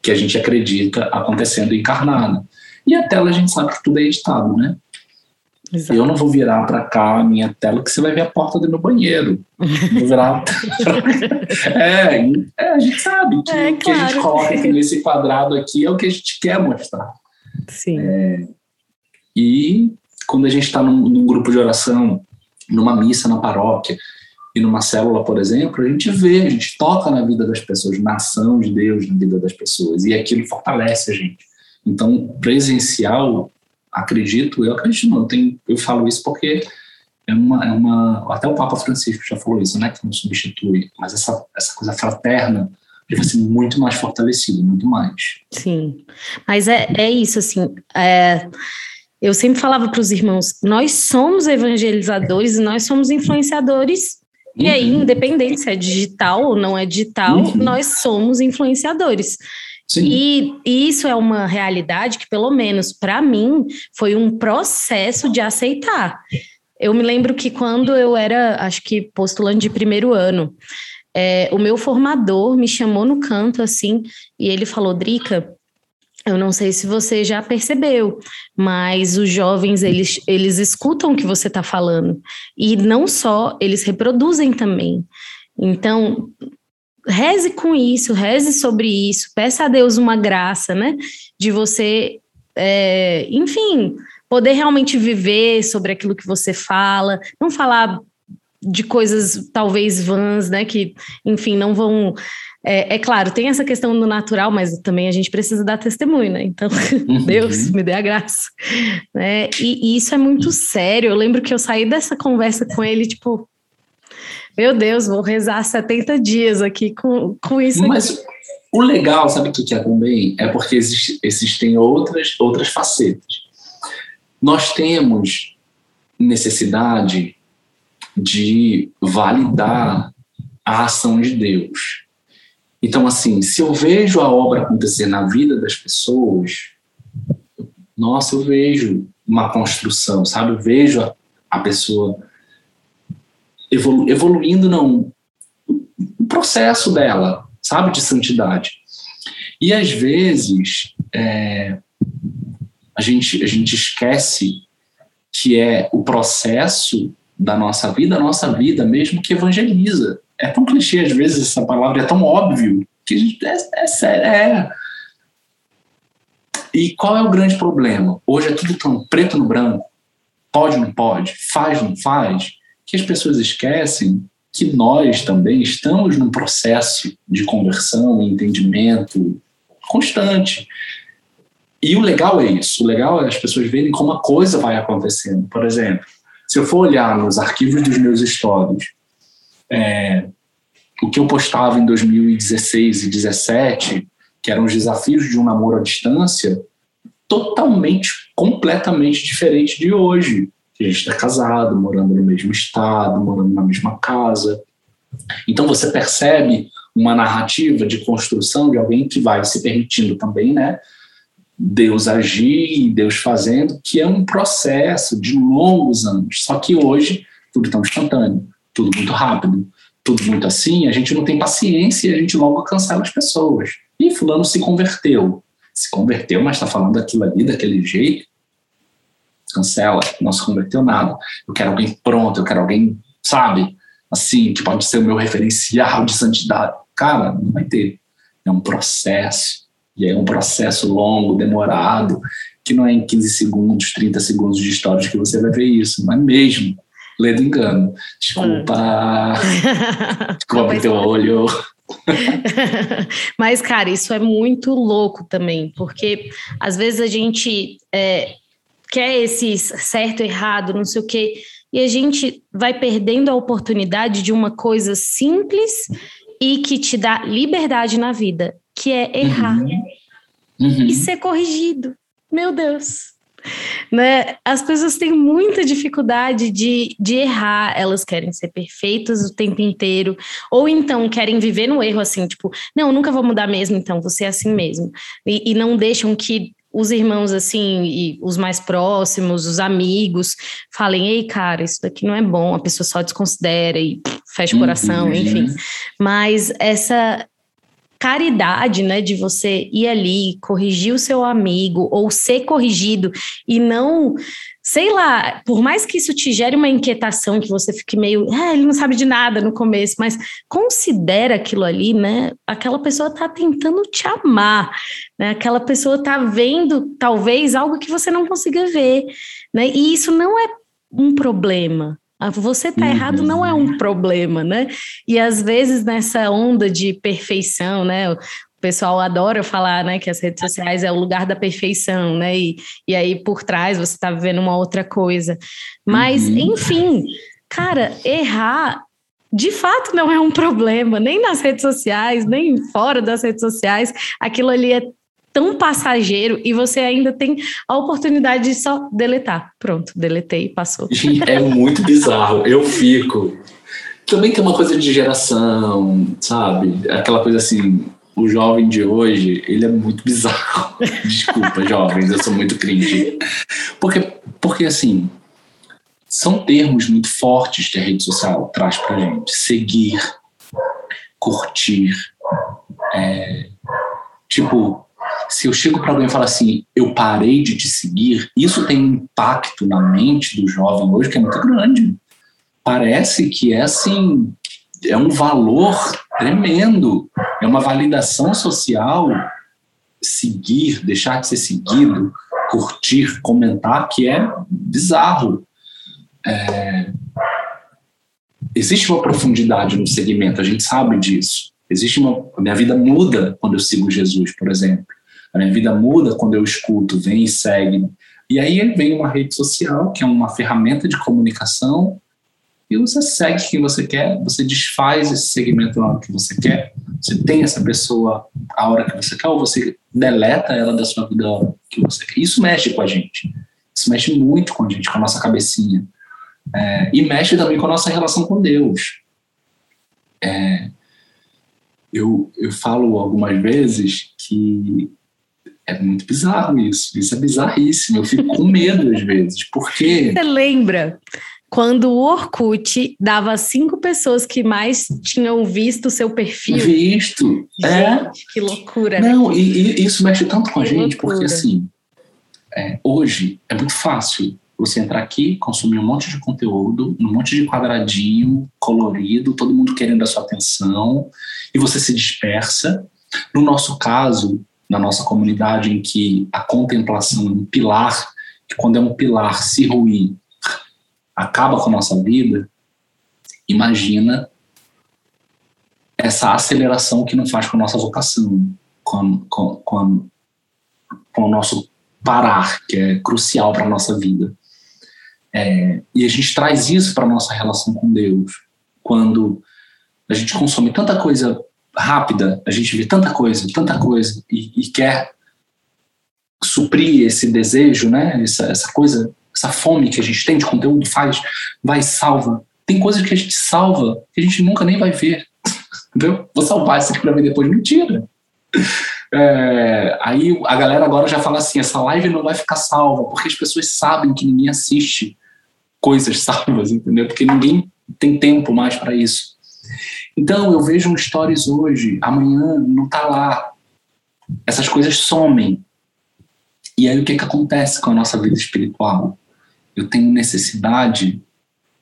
que a gente acredita acontecendo encarnado. E a tela a gente sabe que tudo é editado, né? Exato. Eu não vou virar para cá a minha tela que você vai ver a porta do meu banheiro. Vou virar. *laughs* *laughs* é, é, a gente sabe que É, o que a gente claro. coloca aqui nesse quadrado aqui é o que a gente quer mostrar. Sim. E quando a gente está num, num grupo de oração, numa missa na paróquia e numa célula, por exemplo, a gente vê, a gente toca na vida das pessoas, na ação de Deus na vida das pessoas, e aquilo fortalece a gente. Então, presencial, acredito, eu acredito, não, eu, eu falo isso porque é uma, é uma. Até o Papa Francisco já falou isso, né? Que não substitui, mas essa, essa coisa fraterna ele vai ser muito mais fortalecido, muito mais. Sim, mas é, é isso, assim, é, eu sempre falava para os irmãos, nós somos evangelizadores e nós somos influenciadores, e aí, Uhum. independente se é digital ou não é digital, Uhum. nós somos influenciadores. E, e isso é uma realidade que, pelo menos para mim, foi um processo de aceitar. Eu me lembro que quando eu era, acho que postulante de primeiro ano, é, o meu formador me chamou no canto assim e ele falou: Drica, eu não sei se você já percebeu, mas os jovens eles, eles escutam o que você está falando e não só, eles reproduzem também. Então, reze com isso, reze sobre isso, peça a Deus uma graça, né? De você, é, enfim, poder realmente viver sobre aquilo que você fala, não falar de coisas talvez vãs, né? Que, enfim, não vão. É, é, claro, tem essa questão do natural, mas também a gente precisa dar testemunho, né? Então, *laughs* Uhum. Deus me dê a graça. Né? E, e isso é muito sério. Eu lembro que eu saí dessa conversa com ele, tipo, meu Deus, vou rezar 70 dias aqui com, com isso. Mas, aqui. O legal, sabe o que é também? É porque existe, existem outras, outras facetas. Nós temos necessidade de validar a ação de Deus. Então, assim, se eu vejo a obra acontecer na vida das pessoas, nossa, eu vejo uma construção, sabe? Eu vejo a, a pessoa evolu evoluindo, não, o processo dela, sabe, de santidade. E às vezes é, a, gente, a gente esquece que é o processo da nossa vida, a nossa vida mesmo que evangeliza. É tão clichê às vezes essa palavra, é tão óbvio que é, é sério. É. E qual é o grande problema? Hoje é tudo tão preto no branco, pode não pode, faz não faz, que as pessoas esquecem que nós também estamos num processo de conversão e entendimento constante. E o legal é isso, o legal é as pessoas verem como a coisa vai acontecendo. Por exemplo, se eu for olhar nos arquivos dos meus stories, é, o que eu postava em 2016 e 2017, que eram os desafios de um namoro à distância, totalmente, completamente diferente de hoje a gente está casado, morando no mesmo estado, morando na mesma casa. Então você percebe uma narrativa de construção de alguém que vai se permitindo também, né? Deus agir, Deus fazendo, que é um processo de longos anos. Só que hoje tudo tão instantâneo, tudo muito rápido, tudo muito assim, a gente não tem paciência e a gente logo cancela as pessoas. E fulano se converteu. Se converteu, mas está falando aquilo ali daquele jeito cancela, não se converteu nada. Eu quero alguém pronto, eu quero alguém, sabe, assim, que pode ser o meu referencial de santidade. Cara, não vai ter. É um processo. E é um processo longo, demorado, que não é em 15 segundos, 30 segundos de história que você vai ver isso, não é mesmo. Lê engano. Desculpa. Desculpa teu olho. *laughs* Mas, cara, isso é muito louco também, porque às vezes a gente é, quer esse certo, errado, não sei o quê. E a gente vai perdendo a oportunidade de uma coisa simples e que te dá liberdade na vida, que é errar uhum. Uhum. e ser corrigido. Meu Deus. Né? As pessoas têm muita dificuldade de, de errar, elas querem ser perfeitas o tempo inteiro, ou então querem viver no erro assim, tipo, não, nunca vou mudar mesmo, então você é assim mesmo. E, e não deixam que os irmãos, assim, e os mais próximos, os amigos, falem: ei, cara, isso daqui não é bom, a pessoa só desconsidera e fecha o coração, uhum. enfim. Mas essa caridade, né, de você ir ali, corrigir o seu amigo ou ser corrigido e não sei lá, por mais que isso te gere uma inquietação, que você fique meio, ah, ele não sabe de nada no começo, mas considera aquilo ali, né? Aquela pessoa está tentando te amar, né? Aquela pessoa está vendo talvez algo que você não consiga ver, né? E isso não é um problema. Ah, você tá errado não é um uhum. problema, né? E às vezes nessa onda de perfeição, né? pessoal adora falar, né, que as redes sociais é o lugar da perfeição, né, e, e aí por trás você está vivendo uma outra coisa. Mas, uhum. enfim, cara, errar de fato não é um problema, nem nas redes sociais, nem fora das redes sociais. Aquilo ali é tão passageiro e você ainda tem a oportunidade de só deletar. Pronto, deletei, passou. É muito bizarro. Eu fico. Também tem uma coisa de geração, sabe? Aquela coisa assim, o jovem de hoje, ele é muito bizarro. *laughs* Desculpa, jovens, eu sou muito cringe. Porque, porque assim, são termos muito fortes que a rede social traz pra gente. Seguir, curtir. É, tipo, se eu chego para alguém e falo assim, eu parei de te seguir, isso tem um impacto na mente do jovem hoje que é muito grande. Parece que é assim, é um valor tremendo, é uma validação social seguir, deixar de ser seguido, curtir, comentar, que é bizarro. É... Existe uma profundidade no segmento, a gente sabe disso. Existe uma. A minha vida muda quando eu sigo Jesus, por exemplo. A minha vida muda quando eu escuto, vem e segue. E aí vem uma rede social, que é uma ferramenta de comunicação, e você segue quem você quer, você desfaz esse segmento na hora que você quer, Você tem essa pessoa a hora que você quer ou você deleta ela da sua vida a hora que você quer. Isso mexe com a gente. Isso mexe muito com a gente, com a nossa cabecinha. É, e mexe também com a nossa relação com Deus. É, eu, eu falo algumas vezes que é muito bizarro isso. Isso é bizarríssimo. Eu fico com medo às vezes. Porque. Você lembra quando o Orkut dava cinco pessoas que mais tinham visto o seu perfil? Visto. É. Gente, é. que loucura. Não, né? e, e, isso mexe tanto com a gente, loucura. porque assim, é, hoje é muito fácil você entrar aqui, consumir um monte de conteúdo, um monte de quadradinho colorido, todo mundo querendo a sua atenção, e você se dispersa. No nosso caso, na nossa comunidade, em que a contemplação é um pilar, que quando é um pilar se ruir, acaba com a nossa vida, imagina essa aceleração que não faz com a nossa vocação, com, com, com, com o nosso parar, que é crucial para a nossa vida. É, e a gente traz isso para a nossa relação com Deus. Quando a gente consome tanta coisa rápida, a gente vê tanta coisa, tanta coisa, e, e quer suprir esse desejo, né? Essa, essa coisa, essa fome que a gente tem de conteúdo, faz, vai salva. Tem coisas que a gente salva que a gente nunca nem vai ver. Entendeu? Vou salvar isso aqui para ver depois. Mentira. É, aí a galera agora já fala assim: essa live não vai ficar salva, porque as pessoas sabem que ninguém assiste coisas *laughs* salvas, entendeu? Porque ninguém tem tempo mais para isso. Então, eu vejo um stories hoje, amanhã não tá lá. Essas coisas somem. E aí o que que acontece com a nossa vida espiritual? Eu tenho necessidade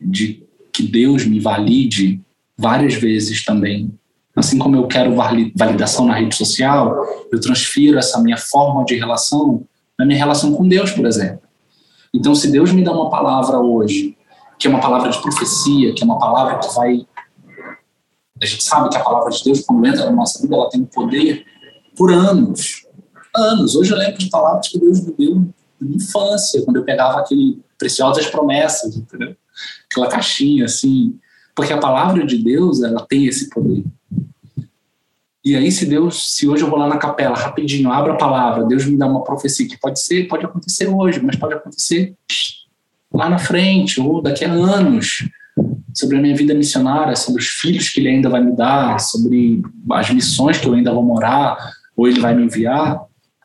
de que Deus me valide várias vezes também. Assim como eu quero validação na rede social, eu transfiro essa minha forma de relação na minha relação com Deus, por exemplo. Então, se Deus me dá uma palavra hoje, que é uma palavra de profecia, que é uma palavra que vai a gente sabe que a palavra de Deus, quando entra na nossa vida, ela tem poder por anos. Anos. Hoje eu lembro de palavras que Deus me deu na infância, quando eu pegava aquele Preciosas Promessas, entendeu? Aquela caixinha assim. Porque a palavra de Deus, ela tem esse poder. E aí, se Deus, se hoje eu vou lá na capela, rapidinho, abro a palavra, Deus me dá uma profecia que pode ser, pode acontecer hoje, mas pode acontecer lá na frente, ou daqui a anos sobre a minha vida missionária, sobre os filhos que ele ainda vai me dar, sobre as missões que eu ainda vou morar, ou ele vai me enviar,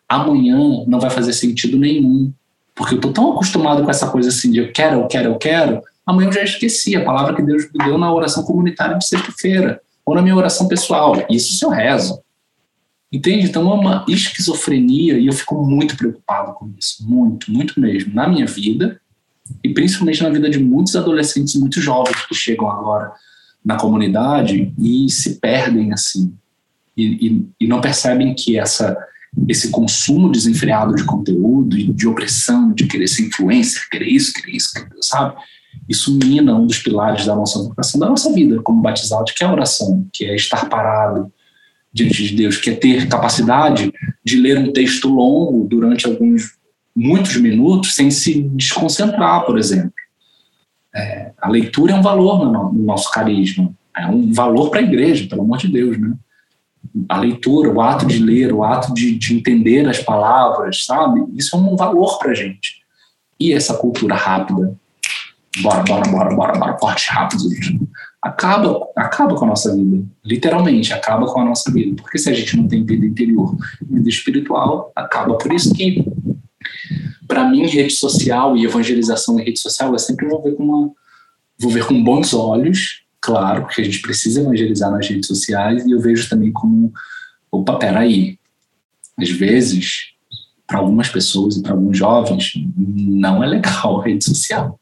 amanhã não vai fazer sentido nenhum. Porque eu estou tão acostumado com essa coisa assim de eu quero, eu quero, eu quero, amanhã eu já esqueci a palavra que Deus me deu na oração comunitária de sexta-feira, ou na minha oração pessoal. Isso se eu rezo. Entende? Então é uma esquizofrenia e eu fico muito preocupado com isso. Muito, muito mesmo. Na minha vida, e principalmente na vida de muitos adolescentes, muitos jovens que chegam agora na comunidade e se perdem assim e, e, e não percebem que essa esse consumo desenfreado de conteúdo e de opressão, de querer ser influencer, querer isso, querer isso, sabe? Isso mina um dos pilares da nossa vocação, da nossa vida como batizado, que é a oração, que é estar parado diante de Deus, que é ter capacidade de ler um texto longo durante alguns muitos minutos sem se desconcentrar, por exemplo. É, a leitura é um valor no, no nosso carisma, é um valor para a igreja, pelo amor de Deus, né? A leitura, o ato de ler, o ato de, de entender as palavras, sabe? Isso é um valor para a gente. E essa cultura rápida, bora, bora, bora, bora, bora, forte, rápido, acaba, acaba com a nossa vida. Literalmente, acaba com a nossa vida. Porque se a gente não tem vida interior, vida espiritual, acaba. Por isso que para mim, rede social e evangelização em rede social é sempre vou ver com uma, vou ver com bons olhos, claro, porque a gente precisa evangelizar nas redes sociais e eu vejo também como, opa, peraí, às vezes, para algumas pessoas e para alguns jovens, não é legal a rede social.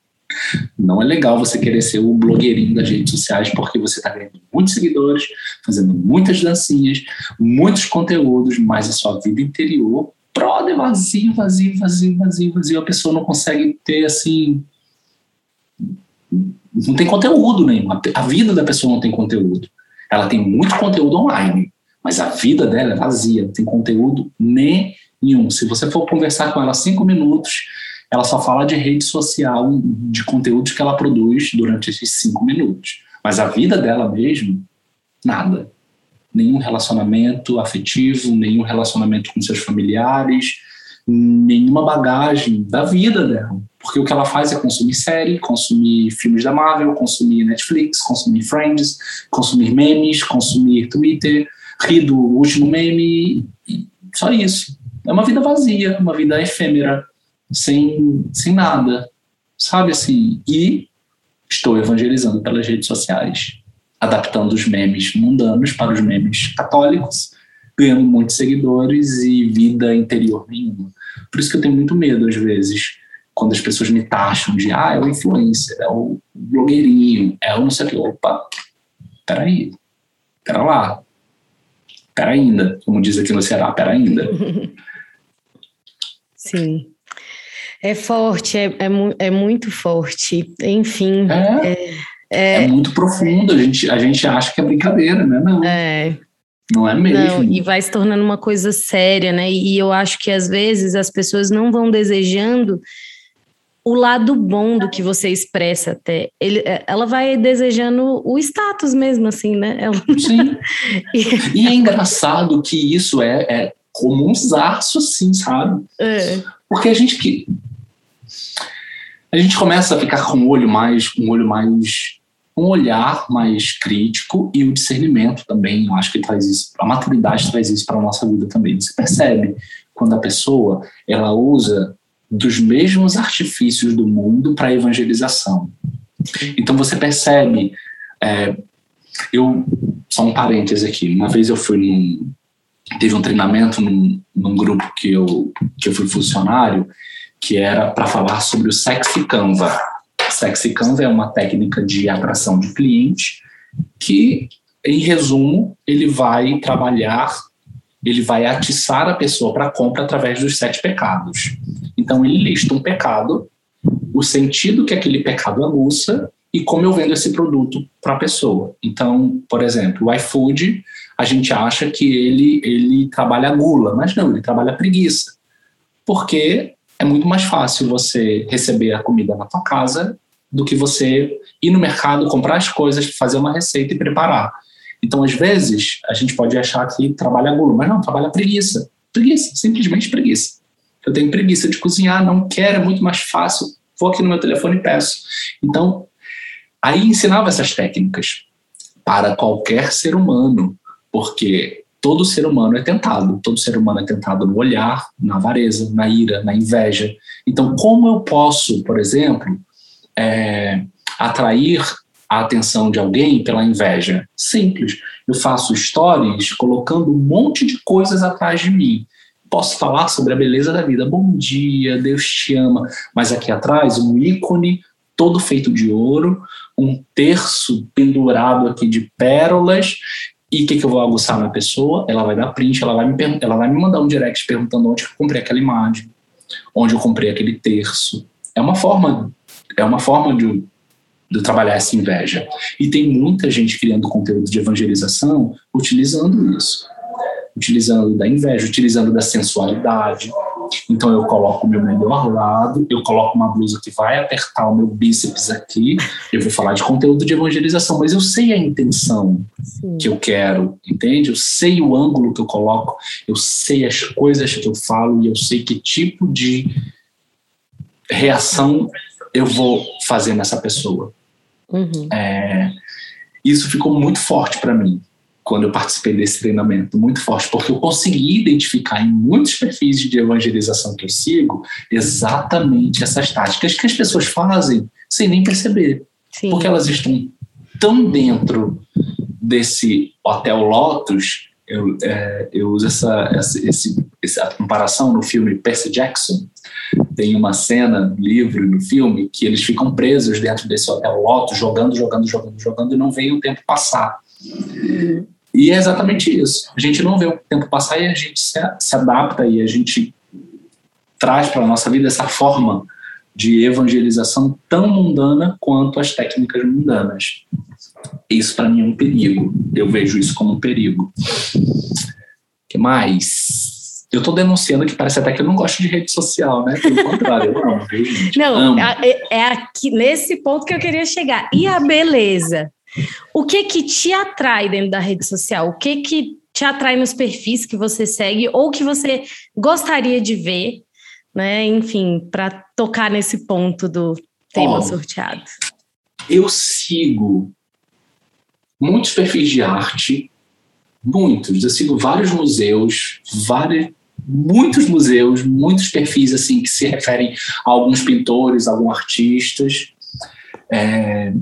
Não é legal você querer ser o blogueirinho das redes sociais porque você está ganhando muitos seguidores, fazendo muitas dancinhas, muitos conteúdos, mas a sua vida interior brother, vazio, vazio, vazio, vazio, vazio. A pessoa não consegue ter assim. Não tem conteúdo nenhum. A vida da pessoa não tem conteúdo. Ela tem muito conteúdo online, mas a vida dela é vazia, não tem conteúdo nenhum. Se você for conversar com ela cinco minutos, ela só fala de rede social, de conteúdos que ela produz durante esses cinco minutos. Mas a vida dela mesmo, nada. Nenhum relacionamento afetivo, nenhum relacionamento com seus familiares, nenhuma bagagem da vida dela. Porque o que ela faz é consumir série, consumir filmes da Marvel, consumir Netflix, consumir Friends, consumir memes, consumir Twitter, rir do último meme, só isso. É uma vida vazia, uma vida efêmera, sem, sem nada, sabe assim? E estou evangelizando pelas redes sociais, adaptando os memes mundanos para os memes católicos, ganhando muitos seguidores e vida interior nenhuma. Por isso que eu tenho muito medo, às vezes, quando as pessoas me taxam de, ah, é o influencer, é o blogueirinho, é o não sei o que. Opa, peraí, pera lá, pera ainda, como diz aqui no Ceará, pera ainda. *laughs* Sim. É forte, é, é, é muito forte. Enfim. É, é, é, é, muito profundo. A gente, a gente acha que é brincadeira, né? Não. É. Não é mesmo. Não, e vai se tornando uma coisa séria, né? E eu acho que às vezes as pessoas não vão desejando o lado bom do que você expressa até. Ele, é, ela vai desejando o status mesmo, assim, né? Ela... Sim. *laughs* e é engraçado que isso é, é como um zarço, assim, sabe? É. Porque a gente que. A gente começa a ficar com um olho mais, um olho mais um olhar mais crítico e o discernimento também, eu acho que traz isso, a maturidade traz isso para a nossa vida também. Você percebe quando a pessoa ela usa dos mesmos artifícios do mundo para evangelização. Então você percebe, é, eu só um parêntese aqui. Uma vez eu fui num teve um treinamento num, num grupo que eu que eu fui funcionário que era para falar sobre o sexy Canva Sexy Canva é uma técnica de atração de cliente que, em resumo, ele vai trabalhar, ele vai atiçar a pessoa para compra através dos sete pecados. Então, ele lista um pecado, o sentido que aquele pecado aguça e como eu vendo esse produto para a pessoa. Então, por exemplo, o iFood, a gente acha que ele, ele trabalha gula, mas não, ele trabalha preguiça. Porque é muito mais fácil você receber a comida na tua casa do que você ir no mercado, comprar as coisas, fazer uma receita e preparar. Então, às vezes, a gente pode achar que trabalha gula, mas não, trabalha preguiça. Preguiça, simplesmente preguiça. Eu tenho preguiça de cozinhar, não quero, é muito mais fácil. Vou aqui no meu telefone e peço. Então, aí ensinava essas técnicas para qualquer ser humano, porque todo ser humano é tentado. Todo ser humano é tentado no olhar, na avareza, na ira, na inveja. Então, como eu posso, por exemplo, é, atrair a atenção de alguém pela inveja? Simples. Eu faço stories colocando um monte de coisas atrás de mim. Posso falar sobre a beleza da vida. Bom dia, Deus te ama. Mas aqui atrás, um ícone todo feito de ouro, um terço pendurado aqui de pérolas. E o que, que eu vou aguçar na pessoa? Ela vai dar print, ela vai, me, ela vai me mandar um direct perguntando onde eu comprei aquela imagem, onde eu comprei aquele terço. É uma forma é uma forma de, de trabalhar essa inveja. E tem muita gente criando conteúdo de evangelização utilizando isso. Utilizando da inveja, utilizando da sensualidade. Então eu coloco o meu melhor lado, eu coloco uma blusa que vai apertar o meu bíceps aqui, eu vou falar de conteúdo de evangelização, mas eu sei a intenção Sim. que eu quero, entende? Eu sei o ângulo que eu coloco, eu sei as coisas que eu falo e eu sei que tipo de reação eu vou fazer nessa pessoa. Uhum. É, isso ficou muito forte para mim quando eu participei desse treinamento, muito forte, porque eu consegui identificar em muitos perfis de evangelização que eu sigo exatamente essas táticas que as pessoas fazem sem nem perceber, Sim. porque elas estão tão dentro desse hotel Lotus. Eu, é, eu uso essa, essa, esse, essa comparação no filme Percy Jackson, tem uma cena no livro e no filme que eles ficam presos dentro desse hotel Lotus, jogando, jogando, jogando, jogando, e não veem o tempo passar. E é exatamente isso. A gente não vê o tempo passar e a gente se, se adapta e a gente traz para a nossa vida essa forma de evangelização tão mundana quanto as técnicas mundanas. Isso para mim é um perigo. Eu vejo isso como um perigo. O que mais? Eu estou denunciando que parece até que eu não gosto de rede social, né? Pelo contrário, eu amo, viu, gente? Não, amo. É, é aqui nesse ponto que eu queria chegar. E a beleza? O que que te atrai dentro da rede social? O que que te atrai nos perfis que você segue ou que você gostaria de ver, né? Enfim, para tocar nesse ponto do tema oh, sorteado. Eu sigo muitos perfis de arte, muitos. Eu sigo vários museus, vários, muitos museus, muitos perfis assim que se referem a alguns pintores, a alguns artistas. É,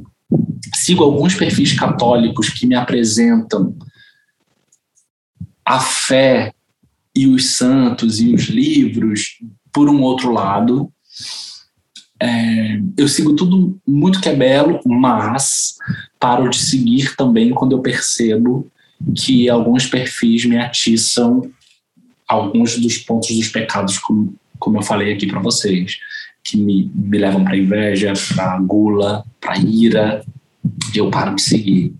sigo alguns perfis católicos que me apresentam a fé e os santos e os livros por um outro lado. É, eu sigo tudo muito que é belo, mas paro de seguir também quando eu percebo que alguns perfis me atiçam alguns dos pontos dos pecados, como, como eu falei aqui para vocês, que me, me levam para inveja, para gula, para ira, eu paro de seguir.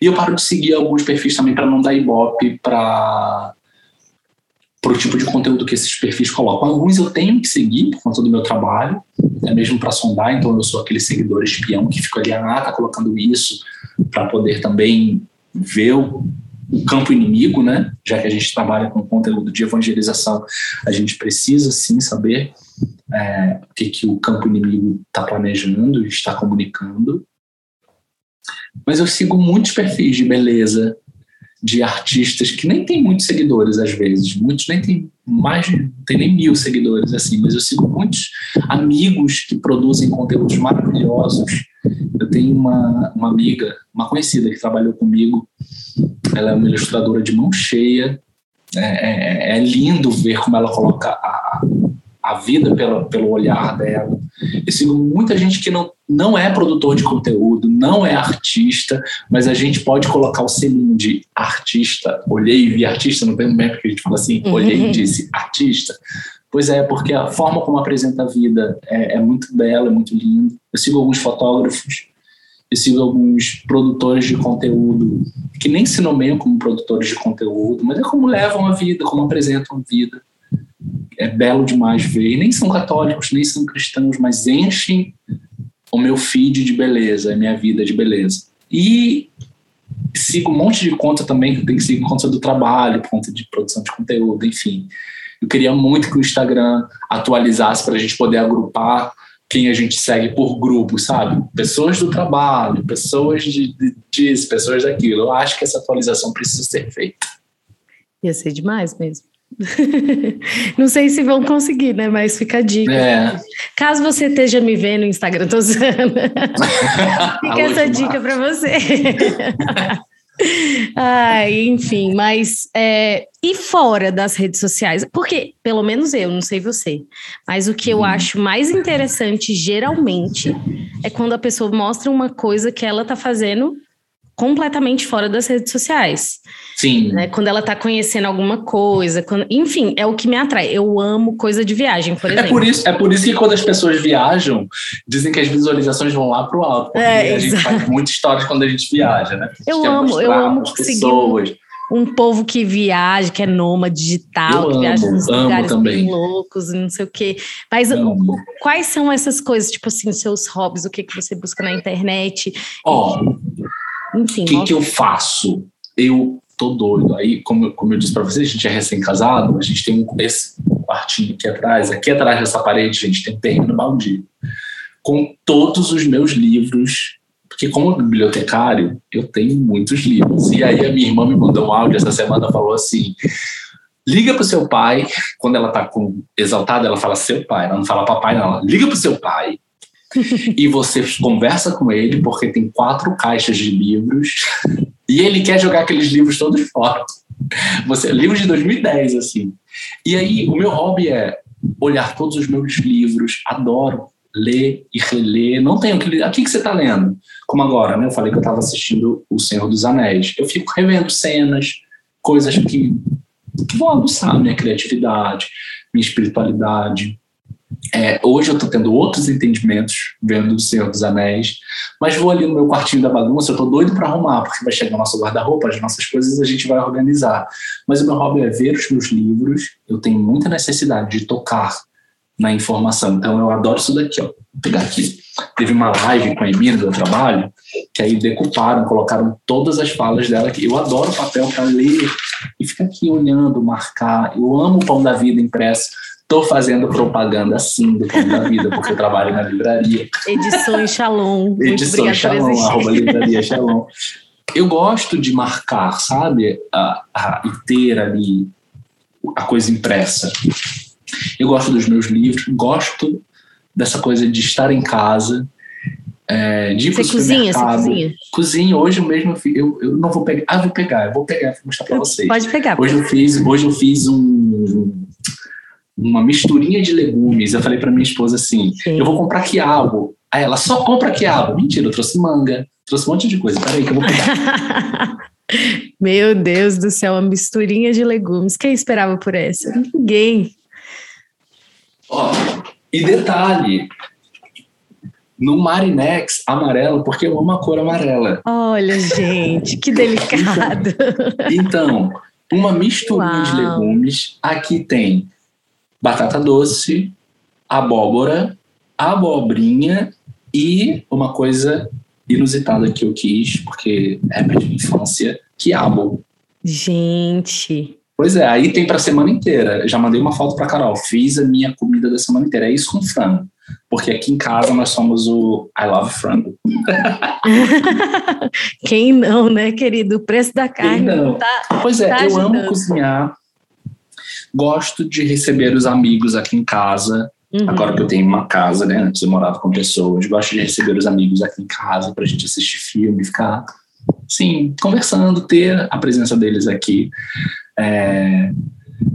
E eu paro de seguir alguns perfis também para não dar ibope para o tipo de conteúdo que esses perfis colocam. Alguns eu tenho que seguir por conta do meu trabalho, é mesmo para sondar, então eu sou aquele seguidor espião que fica ali, ah, tá colocando isso, para poder também ver o, o campo inimigo, né? Já que a gente trabalha com conteúdo de evangelização, a gente precisa sim saber é, o que, que o campo inimigo está planejando e está comunicando. Mas eu sigo muitos perfis de beleza, de artistas que nem tem muitos seguidores às vezes, muitos nem tem mais, tem nem mil seguidores assim, mas eu sigo muitos amigos que produzem conteúdos maravilhosos. Eu tenho uma, uma amiga, uma conhecida que trabalhou comigo, ela é uma ilustradora de mão cheia. É, é, é lindo ver como ela coloca a, a vida pelo, pelo olhar dela. Eu sigo muita gente que não, não é produtor de conteúdo, não é artista, mas a gente pode colocar o selinho de artista. Olhei e vi artista, não tem momento que a gente fala assim, olhei e disse artista. Pois é, porque a forma como apresenta a vida é, é muito bela, é muito linda. Eu sigo alguns fotógrafos, eu sigo alguns produtores de conteúdo que nem se nomeiam como produtores de conteúdo, mas é como levam a vida, como apresentam a vida é belo demais ver. E nem são católicos, nem são cristãos, mas enchem o meu feed de beleza, a minha vida de beleza. E sigo um monte de conta também, que eu tenho que seguir conta do trabalho, conta de produção de conteúdo, enfim. Eu queria muito que o Instagram atualizasse para a gente poder agrupar quem a gente segue por grupo, sabe? Pessoas do trabalho, pessoas de, de disso, pessoas daquilo. Eu acho que essa atualização precisa ser feita. Ia ser demais mesmo. *laughs* Não sei se vão conseguir, né? Mas fica a dica. É. Caso você esteja me vendo no Instagram, tô usando. *laughs* fica essa dica para você. *laughs* Ai, enfim, mas é, e fora das redes sociais? Porque, pelo menos eu, não sei você, mas o que eu uhum. acho mais interessante geralmente é quando a pessoa mostra uma coisa que ela tá fazendo completamente fora das redes sociais. Sim. Né? Quando ela está conhecendo alguma coisa, quando... enfim, é o que me atrai. Eu amo coisa de viagem, por exemplo. É por isso, é por isso que quando as pessoas viajam, dizem que as visualizações vão lá para o alto. Porque é, a gente faz muitas histórias quando a gente viaja, né? Eu amo, eu amo pessoas. Um, um povo que viaja, que é nômade digital, eu que amo, viaja nos lugares bem loucos, não sei o quê. Mas o, quais são essas coisas, tipo assim, seus hobbies, o que, que você busca na internet? Ó, enfim. O que, que eu faço? Eu tô doido. Aí, como, como eu disse para vocês, a gente é recém-casado, a gente tem um, esse quartinho aqui atrás, aqui atrás dessa parede, a gente tem um terreno baldio, com todos os meus livros, porque como bibliotecário, eu tenho muitos livros. E aí a minha irmã me mandou um áudio essa semana, falou assim, liga pro seu pai, quando ela tá com, exaltada, ela fala seu pai, ela não fala papai não, ela liga pro seu pai, e você conversa com ele porque tem quatro caixas de livros *laughs* e ele quer jogar aqueles livros todos fora. Você, livros de 2010, assim. E aí, o meu hobby é olhar todos os meus livros, adoro ler e reler. Não tenho que ler. O que, que você está lendo? Como agora, né? Eu falei que eu estava assistindo O Senhor dos Anéis. Eu fico revendo cenas, coisas que, que vão aguçar minha criatividade, minha espiritualidade. É, hoje eu estou tendo outros entendimentos vendo O Senhor dos Anéis, mas vou ali no meu quartinho da bagunça, eu estou doido para arrumar, porque vai chegar nosso guarda-roupa, as nossas coisas a gente vai organizar. Mas o meu hobby é ver os meus livros, eu tenho muita necessidade de tocar na informação, então eu adoro isso daqui, ó. Vou pegar aqui. Teve uma live com a Emília do trabalho, que aí decuparam, colocaram todas as falas dela aqui. Eu adoro papel para ler e ficar aqui olhando, marcar. Eu amo o Pão da Vida impresso. Estou fazendo propaganda sim do Pão da Vida, porque eu trabalho na livraria. Edições Shalom. *laughs* Edições Shalom, arroba livraria Shalom. Eu gosto de marcar, sabe? A, a, e ter ali a coisa impressa. Eu gosto dos meus livros, gosto dessa coisa de estar em casa, é, de ir você cozinha, você cozinha? Cozinho. Hoje mesmo eu, eu não vou pegar. Ah, vou pegar, eu vou pegar, vou mostrar para vocês. Pode pegar. Hoje eu fiz, hoje eu fiz um, uma misturinha de legumes. Eu falei para minha esposa assim: Sim. eu vou comprar quiabo. Aí ela só compra quiabo. Mentira, eu trouxe manga, trouxe um monte de coisa. Peraí que eu vou pegar. *laughs* Meu Deus do céu, uma misturinha de legumes. Quem esperava por essa? Ninguém. Ó, e detalhe, no Marinex amarelo, porque eu amo a cor amarela. Olha, gente, que *laughs* delicado. então, uma misturinha de legumes. Aqui tem batata doce, abóbora, abobrinha e uma coisa inusitada que eu quis, porque é minha infância, quiabo. Gente. Pois é, aí tem para semana inteira. já mandei uma foto para Carol. Fiz a minha comida da semana inteira. É isso com frango. Porque aqui em casa nós somos o I love frango. *laughs* Quem não, né, querido? O preço da carne. Quem não? Tá, pois é, tá eu ajudando. amo cozinhar. Gosto de receber os amigos aqui em casa. Uhum. Agora que eu tenho uma casa, né? Antes eu morava com pessoas. Gosto de receber os amigos aqui em casa para a gente assistir filme, ficar, sim, conversando, ter a presença deles aqui. É,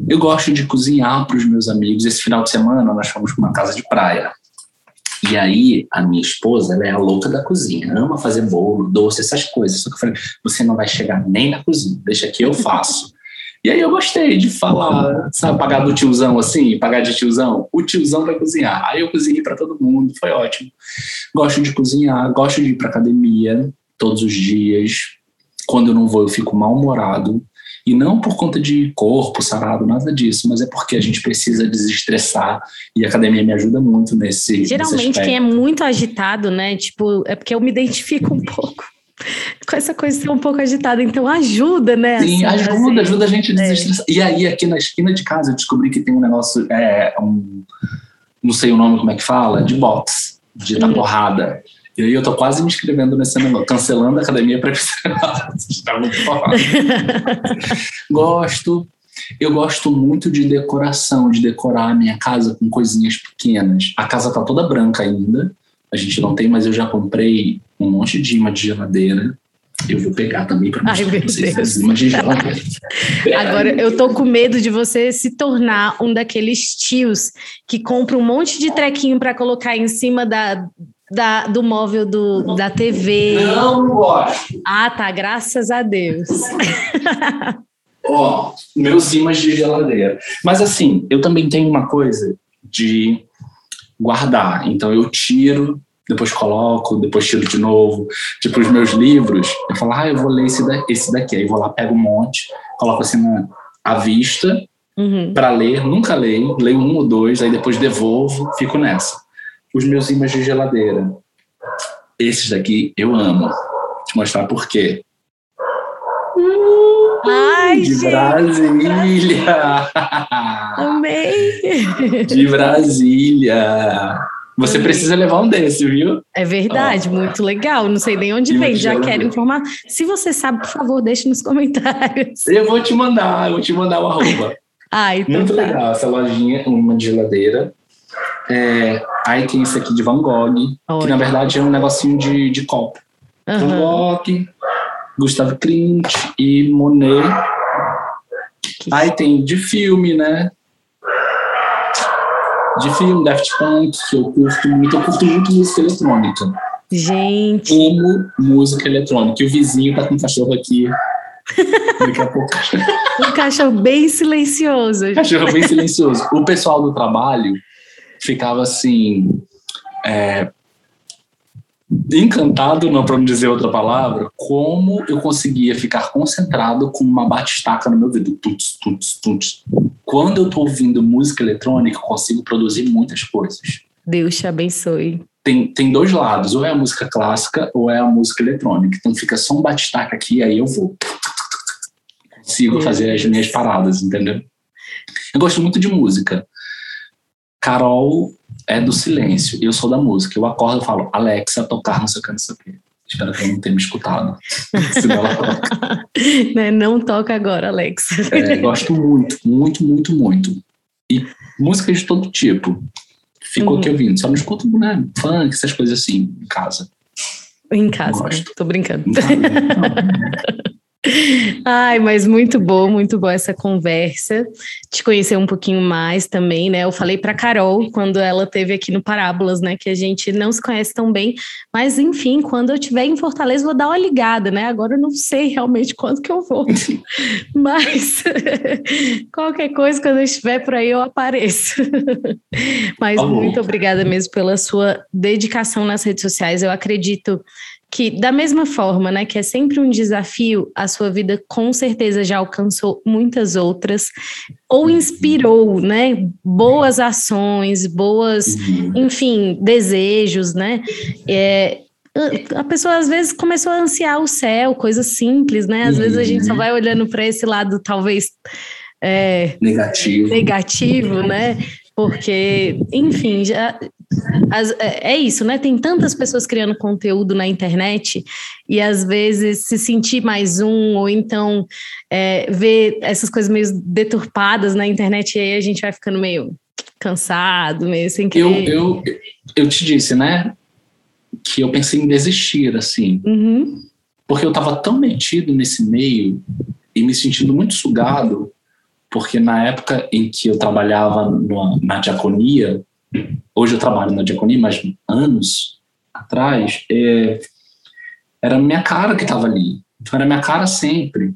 eu gosto de cozinhar para os meus amigos. Esse final de semana nós fomos para uma casa de praia. E aí, a minha esposa, ela é a louca da cozinha, ama fazer bolo, doce, essas coisas. Só que eu falei, você não vai chegar nem na cozinha, deixa que eu faço. *laughs* E aí eu gostei de falar, sabe, pagar do tiozão assim, pagar de tiozão. O tiozão vai cozinhar. Aí eu cozinhei para todo mundo, foi ótimo. Gosto de cozinhar, gosto de ir para academia todos os dias. Quando eu não vou, eu fico mal-humorado. E não por conta de corpo sarado, nada disso, mas é porque a gente precisa desestressar e a academia me ajuda muito nesse. Geralmente, nesse quem é muito agitado, né? Tipo, é porque eu me identifico um pouco com essa coisa de ser um pouco agitada, então ajuda, né? Sim, assim, ajuda, assim. ajuda a gente a é. desestressar. É. E aí, aqui na esquina de casa, eu descobri que tem um negócio, é, um, não sei o nome como é que fala, de box, de dar uhum. porrada. E aí eu tô quase me inscrevendo nesse negócio, cancelando a academia para muito *laughs* *laughs* Gosto. Eu gosto muito de decoração, de decorar a minha casa com coisinhas pequenas. A casa tá toda branca ainda. A gente não tem, mas eu já comprei um monte de imã de geladeira. Eu vou pegar também para mostrar Ai, vocês imã de geladeira. *laughs* Agora, eu tô com medo de você se tornar um daqueles tios que compra um monte de trequinho para colocar em cima da, da, do móvel do, da TV. Não gosto. Ah, tá. Graças a Deus. Ó, oh, meus imãs de geladeira. Mas assim, eu também tenho uma coisa de guardar. Então eu tiro, depois coloco, depois tiro de novo. Tipo, os meus livros, eu falo, ah, eu vou ler esse, da, esse daqui. Aí vou lá, pego um monte, coloco assim na, à vista uhum. para ler. Nunca leio, leio um ou dois, aí depois devolvo, fico nessa os meus imãs de geladeira. Esses daqui eu amo. Vou te mostrar por quê. Ai, de gente. Brasília! Amei! De Brasília! Você precisa levar um desse, viu? É verdade, oh. muito legal. Não sei nem onde vem, já quero informar. Se você sabe, por favor, deixe nos comentários. Eu vou te mandar, eu vou te mandar o arroba. Ah, então Muito tá. legal essa lojinha, uma geladeira. É, aí tem esse aqui de Van Gogh, Olha. que na verdade é um negocinho de, de copo. Uhum. Van Gogh, Gustavo Klimt e Monet. Aí tem de filme, né? De filme, Daft Punk, que eu curto muito. Eu curto muito música eletrônica. Gente. Como música eletrônica. E o vizinho tá com um cachorro aqui. *laughs* Daqui a pouco. Um cachorro bem silencioso. Cachorro bem silencioso. O pessoal do trabalho ficava assim. É, encantado, não para não dizer outra palavra, como eu conseguia ficar concentrado com uma batistaca no meu ouvido. Tuts, tuts, tuts. Quando eu estou ouvindo música eletrônica, eu consigo produzir muitas coisas. Deus te abençoe. tem, tem dois lados, ou é a música clássica ou é a música eletrônica. Então fica só um batistaca aqui, aí eu vou. Consigo fazer as minhas paradas, entendeu? Eu gosto muito de música. Carol é do silêncio, eu sou da música. Eu acordo e falo, Alexa, tocar não sei o que, não sei o que. Espero que ela não tenha me escutado. *laughs* Senão ela toca. Né, não toca agora, Alexa. É, gosto muito, muito, muito, muito. E música de todo tipo. Ficou uhum. aqui ouvindo. Só não escuto né, funk, essas coisas assim, em casa. Em casa, né? tô brincando. *laughs* Ai, mas muito bom, muito boa essa conversa. Te conhecer um pouquinho mais também, né? Eu falei para Carol quando ela teve aqui no Parábolas, né, que a gente não se conhece tão bem, mas enfim, quando eu estiver em Fortaleza vou dar uma ligada, né? Agora eu não sei realmente quando que eu vou. *laughs* mas *laughs* qualquer coisa quando eu estiver por aí eu apareço. *laughs* mas muito obrigada mesmo pela sua dedicação nas redes sociais. Eu acredito que da mesma forma, né, que é sempre um desafio, a sua vida com certeza já alcançou muitas outras ou uhum. inspirou, né, boas ações, boas, uhum. enfim, desejos, né? É, a pessoa às vezes começou a ansiar o céu, coisas simples, né? Às vezes a gente só uhum. vai olhando para esse lado talvez é, negativo, negativo, né? Porque, enfim, já, as, é, é isso, né? Tem tantas pessoas criando conteúdo na internet e às vezes se sentir mais um, ou então é, ver essas coisas meio deturpadas na internet, e aí a gente vai ficando meio cansado, meio sem querer. Eu, eu, eu te disse, né? Que eu pensei em desistir, assim. Uhum. Porque eu estava tão metido nesse meio e me sentindo muito sugado, porque na época em que eu trabalhava numa, na diaconia, hoje eu trabalho na diaconia, mas anos atrás, é, era minha cara que estava ali. Então era minha cara sempre.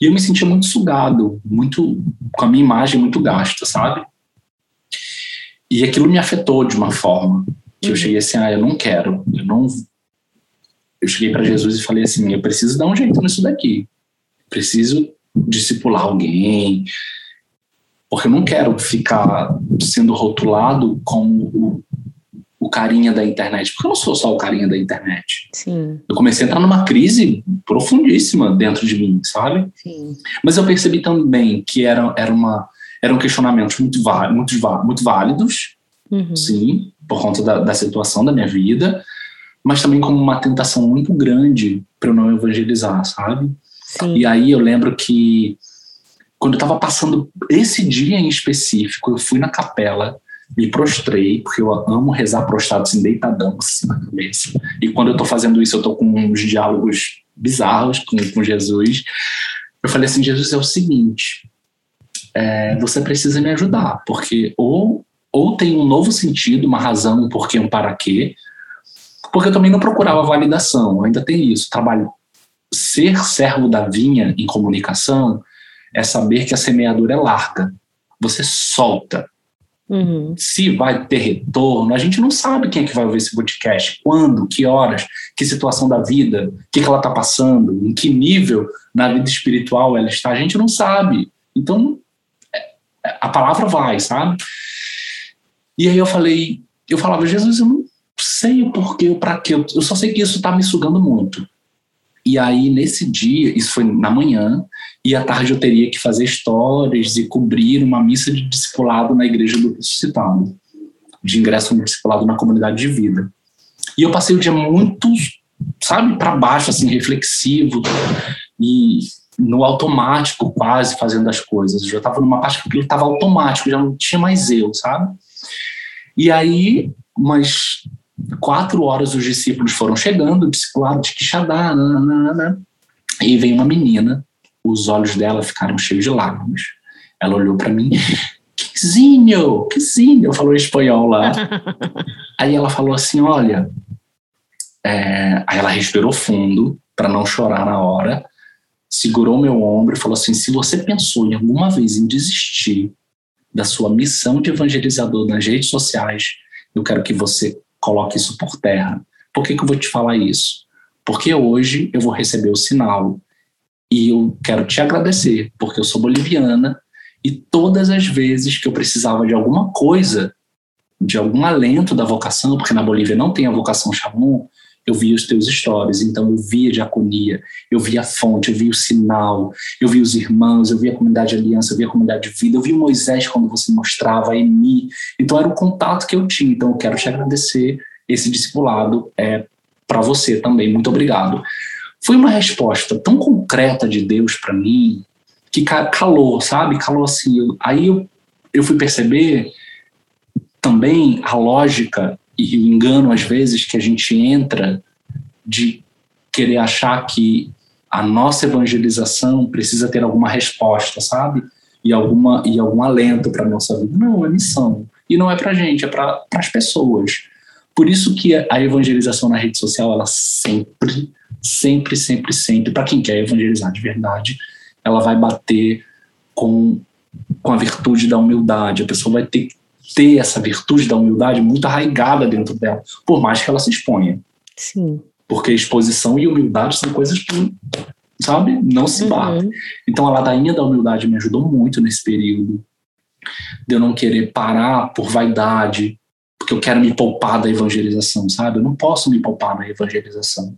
E eu me sentia muito sugado, muito com a minha imagem muito gasta, sabe? E aquilo me afetou de uma forma que uhum. eu cheguei assim, ah, eu não quero, eu não eu cheguei para Jesus e falei assim, eu preciso dar um jeito nisso daqui. Preciso discipular alguém, porque eu não quero ficar sendo rotulado como o, o carinha da internet, porque eu não sou só o carinha da internet. Sim. Eu comecei a entrar numa crise profundíssima dentro de mim, sabe? Sim. Mas eu percebi também que era, era uma, eram questionamentos muito, muito, muito válidos, uhum. sim, por conta da, da situação da minha vida, mas também como uma tentação muito grande para eu não evangelizar, sabe? Sim. E aí eu lembro que quando eu estava passando esse dia em específico, eu fui na capela, me prostrei, porque eu amo rezar prostrado, assim, deitadão, assim, na cabeça. E quando eu estou fazendo isso, eu estou com uns diálogos bizarros com, com Jesus. Eu falei assim, Jesus, é o seguinte, é, você precisa me ajudar, porque ou, ou tem um novo sentido, uma razão, um porquê, um para quê, porque eu também não procurava validação, ainda tem isso, trabalho. Ser servo da vinha em comunicação é saber que a semeadura é larga. Você solta. Uhum. Se vai ter retorno, a gente não sabe quem é que vai ouvir esse podcast, quando, que horas, que situação da vida, o que, que ela está passando, em que nível na vida espiritual ela está, a gente não sabe. Então, é, é, a palavra vai, sabe? E aí eu falei, eu falava, Jesus, eu não sei o porquê, o para quê, eu só sei que isso está me sugando muito. E aí, nesse dia, isso foi na manhã, e à tarde eu teria que fazer stories e cobrir uma missa de discipulado na Igreja do Ressuscitado, de ingresso no discipulado na comunidade de vida. E eu passei o dia muito, sabe, para baixo, assim, reflexivo, e no automático quase fazendo as coisas. Eu já estava numa parte que estava automático, já não tinha mais eu, sabe? E aí, umas quatro horas os discípulos foram chegando, discipulado de Quixadá, nananana, e veio uma menina, os olhos dela ficaram cheios de lágrimas. Ela olhou para mim, Quizinho, Quizinho, falou em espanhol lá. *laughs* aí ela falou assim, olha, é... aí ela respirou fundo para não chorar na hora, segurou meu ombro e falou assim, se você pensou em alguma vez em desistir da sua missão de evangelizador nas redes sociais, eu quero que você coloque isso por terra. Por que, que eu vou te falar isso? Porque hoje eu vou receber o sinal e eu quero te agradecer, porque eu sou boliviana e todas as vezes que eu precisava de alguma coisa, de algum alento da vocação, porque na Bolívia não tem a vocação Shalom, eu via os teus stories, então eu via a diaconia, eu via a fonte, eu via o sinal, eu via os irmãos, eu via a comunidade de aliança, eu via a comunidade de vida, eu via Moisés quando você mostrava, a Emi, então era o contato que eu tinha, então eu quero te agradecer. Esse discipulado é, para você também, muito obrigado. Foi uma resposta tão concreta de Deus para mim, que calou, sabe? Calou assim. Aí eu, eu fui perceber também a lógica e o engano, às vezes, que a gente entra de querer achar que a nossa evangelização precisa ter alguma resposta, sabe? E, alguma, e algum alento para a nossa vida. Não, é missão. E não é para a gente, é para as pessoas. Por isso que a evangelização na rede social, ela sempre, sempre, sempre, sempre, para quem quer evangelizar de verdade, ela vai bater com, com a virtude da humildade. A pessoa vai ter que ter essa virtude da humildade muito arraigada dentro dela, por mais que ela se exponha. Sim. Porque exposição e humildade são coisas que, sabe, não se batem. Uhum. Então a ladainha da humildade me ajudou muito nesse período, de eu não querer parar por vaidade, porque eu quero me poupar da evangelização, sabe? Eu não posso me poupar na evangelização.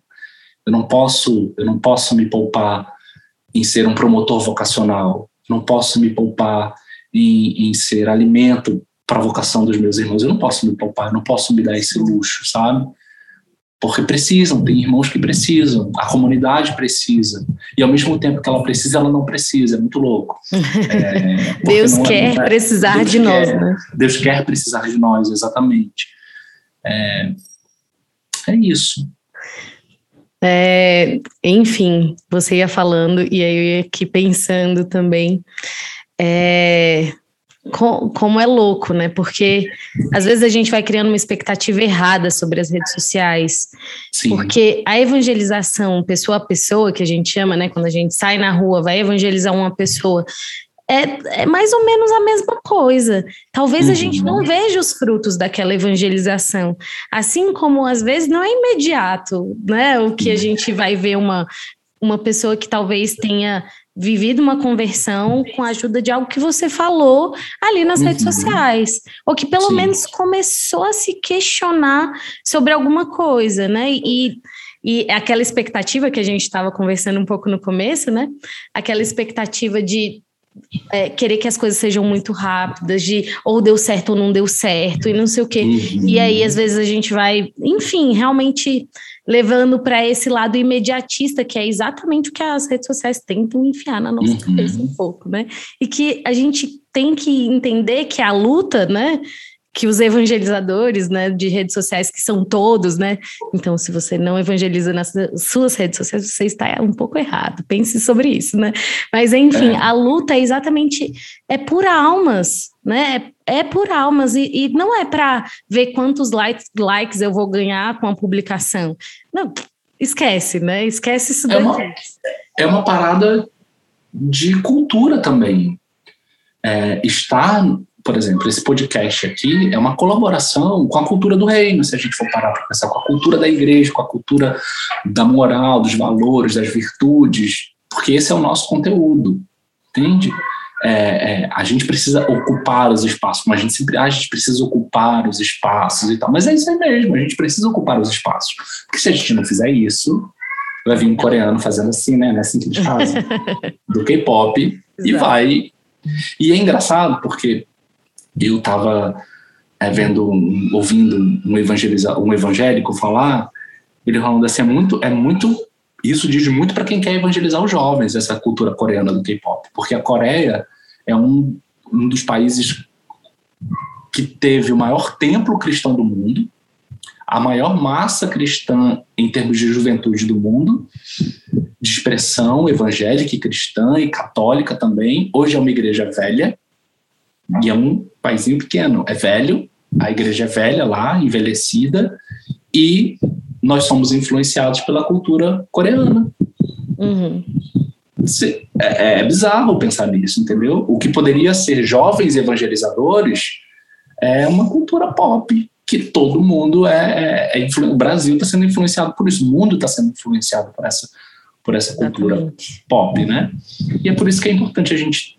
Eu não posso, eu não posso me poupar em ser um promotor vocacional. Não posso me poupar em, em ser alimento para a vocação dos meus irmãos. Eu não posso me poupar, eu não posso me dar esse luxo, sabe? Porque precisam, tem irmãos que precisam, a comunidade precisa. E ao mesmo tempo que ela precisa, ela não precisa, é muito louco. *laughs* É, Deus é quer é, precisar Deus de quer, nós, né? Deus quer precisar de nós, exatamente. É, é isso. É, enfim, você ia falando e aí eu ia aqui pensando também. É, como é louco, né? Porque às vezes a gente vai criando uma expectativa errada sobre as redes sociais. Sim. Porque a evangelização pessoa a pessoa, que a gente chama, né? Quando a gente sai na rua, vai evangelizar uma pessoa, é, é mais ou menos a mesma coisa. Talvez uhum. a gente não veja os frutos daquela evangelização. Assim como às vezes não é imediato, né? O que a gente vai ver uma, uma pessoa que talvez tenha vivido uma conversão com a ajuda de algo que você falou ali nas uhum. redes sociais, ou que pelo Sim. menos começou a se questionar sobre alguma coisa, né? E, e aquela expectativa que a gente estava conversando um pouco no começo, né? Aquela expectativa de é, querer que as coisas sejam muito rápidas, de ou deu certo ou não deu certo, e não sei o quê. Uhum. E aí, às vezes, a gente vai, enfim, realmente levando para esse lado imediatista, que é exatamente o que as redes sociais tentam enfiar na nossa uhum. cabeça um pouco, né? E que a gente tem que entender que a luta, né? Que os evangelizadores, né, de redes sociais, que são todos, né? Então, se você não evangeliza nas suas redes sociais, você está um pouco errado. Pense sobre isso, né? Mas, enfim, é. a luta é exatamente é por almas, né? É, é por almas e, e não é para ver quantos likes, likes eu vou ganhar com a publicação. Não, esquece, né? Esquece isso. É uma, é uma parada de cultura também. É, estar por exemplo, esse podcast aqui é uma colaboração com a cultura do reino, se a gente for parar para pensar, com a cultura da igreja, com a cultura da moral, dos valores, das virtudes, porque esse é o nosso conteúdo, entende? É, é, a gente precisa ocupar os espaços, mas a gente sempre ah, a gente precisa ocupar os espaços e tal, mas é isso aí mesmo, a gente precisa ocupar os espaços, porque se a gente não fizer isso, vai vir um coreano fazendo assim, né, não é assim que eles fazem, *laughs* do K-pop, e vai. E é engraçado porque eu estava é, vendo, ouvindo um, um evangélico falar, ele falando assim, é muito, é muito isso diz muito para quem quer evangelizar os jovens, essa cultura coreana do K-pop, porque a Coreia é um, um dos países que teve o maior templo cristão do mundo, a maior massa cristã em termos de juventude do mundo, de expressão evangélica e cristã e católica também. Hoje é uma igreja velha, e é um paizinho pequeno, é velho, a igreja é velha lá, envelhecida, e nós somos influenciados pela cultura coreana. Uhum. É, é, bizarro pensar nisso, entendeu? O que poderia ser jovens evangelizadores é uma cultura pop, que todo mundo é. é, é o Brasil está sendo influenciado por isso, o mundo está sendo influenciado por essa, por essa cultura Exatamente. pop, né? E é por isso que é importante a gente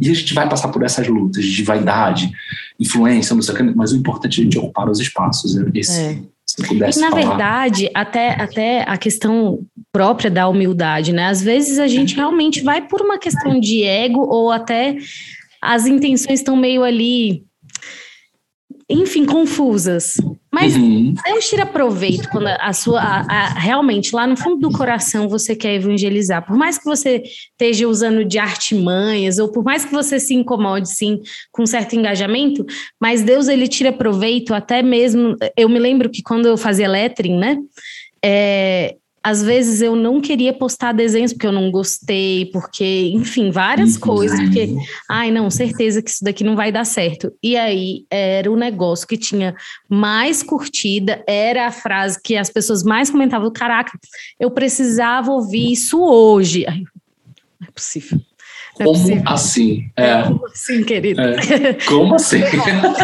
E a gente vai passar por essas lutas de vaidade, influência, não sei o que, mas o importante é a gente ocupar os espaços. Esse, é. Se pudesse e, na falar. verdade, até, até a questão própria da humildade, né? Às vezes a gente realmente vai por uma questão de ego ou até as intenções estão meio ali enfim, confusas. Mas uhum. Deus tira proveito quando a sua a, a, realmente lá no fundo do coração você quer evangelizar. Por mais que você esteja usando de artimanhas ou por mais que você se incomode sim com certo engajamento, mas Deus ele tira proveito até mesmo. Eu me lembro que quando eu fazia lettering, né? É, às vezes eu não queria postar desenhos porque eu não gostei, porque, enfim, várias uhum. coisas, porque, ai, não, certeza que isso daqui não vai dar certo. E aí era o negócio que tinha mais curtida, era a frase que as pessoas mais comentavam: caraca, eu precisava ouvir isso hoje. Ai, não é possível. Não é Como possível. assim? É. Como assim, querida? É. Como assim?